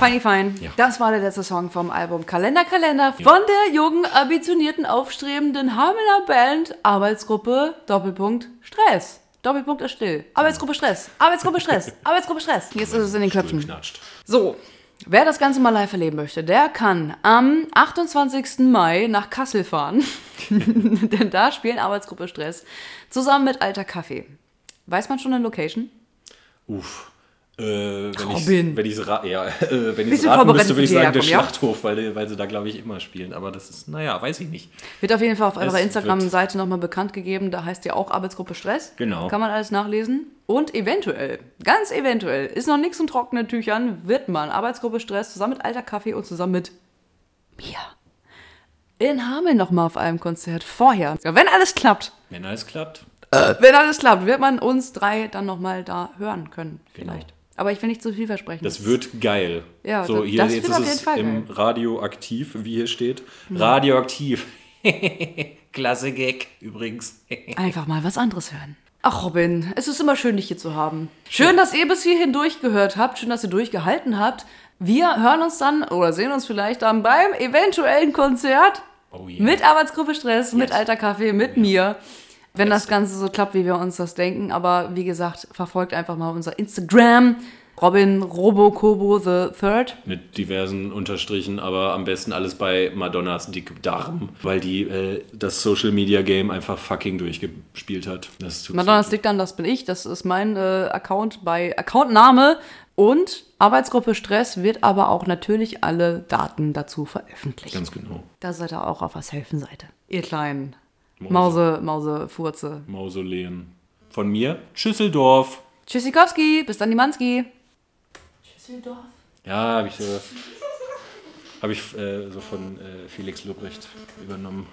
Feini Fein. Ja. Das war der letzte Song vom Album Kalender Kalender von der jungen, ambitionierten, aufstrebenden Hamelner Band Arbeitsgruppe Doppelpunkt Stress. Doppelpunkt ist still. Arbeitsgruppe Stress. Arbeitsgruppe Stress. (laughs) Arbeitsgruppe Stress. Jetzt ist es in den Köpfen. So, wer das Ganze mal live erleben möchte, der kann am 28. Mai nach Kassel fahren. (laughs) (laughs) Denn da spielen Arbeitsgruppe Stress zusammen mit Alter Kaffee. Weiß man schon eine Location? Uff. Äh, wenn Robin. ich's- wenn ich es ra ja, äh, wenn ich's (laughs) raten müsste, würde ich sagen, der ja? Schlachthof, weil, weil sie da, glaube ich, immer spielen. Aber das ist, naja, weiß ich nicht. Wird auf jeden Fall auf Es eurer Instagram-Seite nochmal bekannt gegeben. Da heißt ja auch Arbeitsgruppe Stress. Genau. Kann man alles nachlesen. Und eventuell, ganz eventuell, ist noch nichts in trockenen Tüchern, wird man Arbeitsgruppe Stress zusammen mit Alter Kaffee und zusammen mit mir in Hameln nochmal auf einem Konzert vorher. Ja, Wenn alles klappt, Wenn alles klappt. wenn alles klappt, wird man uns drei dann nochmal da hören können. Vielleicht. Aber ich will nicht zu viel versprechen. Das wird geil. Ja, so, das- hier, das jetzt wird auf ist jeden es Fall im geil. Radioaktiv, wie hier steht. Radioaktiv. (laughs) Klasse Gag, übrigens. (laughs) Einfach mal was anderes hören. Ach, Robin, es ist immer schön, dich hier zu haben. Schön, dass ihr bis hierhin durchgehört habt. Schön, dass ihr durchgehalten habt. Wir hören uns dann oder sehen uns vielleicht dann beim eventuellen Konzert Oh yeah. mit Arbeitsgruppe Stress, mit Yes. Alter Kaffee, mit mir. Wenn das Ganze so klappt, wie wir uns das denken. Aber wie gesagt, verfolgt einfach mal unser Instagram Robin Robokobo the Third. Mit diversen Unterstrichen, aber am besten alles bei Madonnas Dickdarm, weil die äh, das Social Media Game einfach fucking durchgespielt hat. Das tut Madonna Stick dann, das bin ich. Das ist mein äh, Account bei Accountname. Und Arbeitsgruppe Stress wird aber auch natürlich alle Daten dazu veröffentlicht. Ganz genau. Da seid ihr auch auf was helfen seid. Ihr kleinen Mause. Mause, Furze. Mausoleen. Von mir, Schüsseldorf. Tschüssikowski, bis dann die Manski. Ja, habe ich, so, hab ich äh, so von äh, Felix Lobrecht übernommen.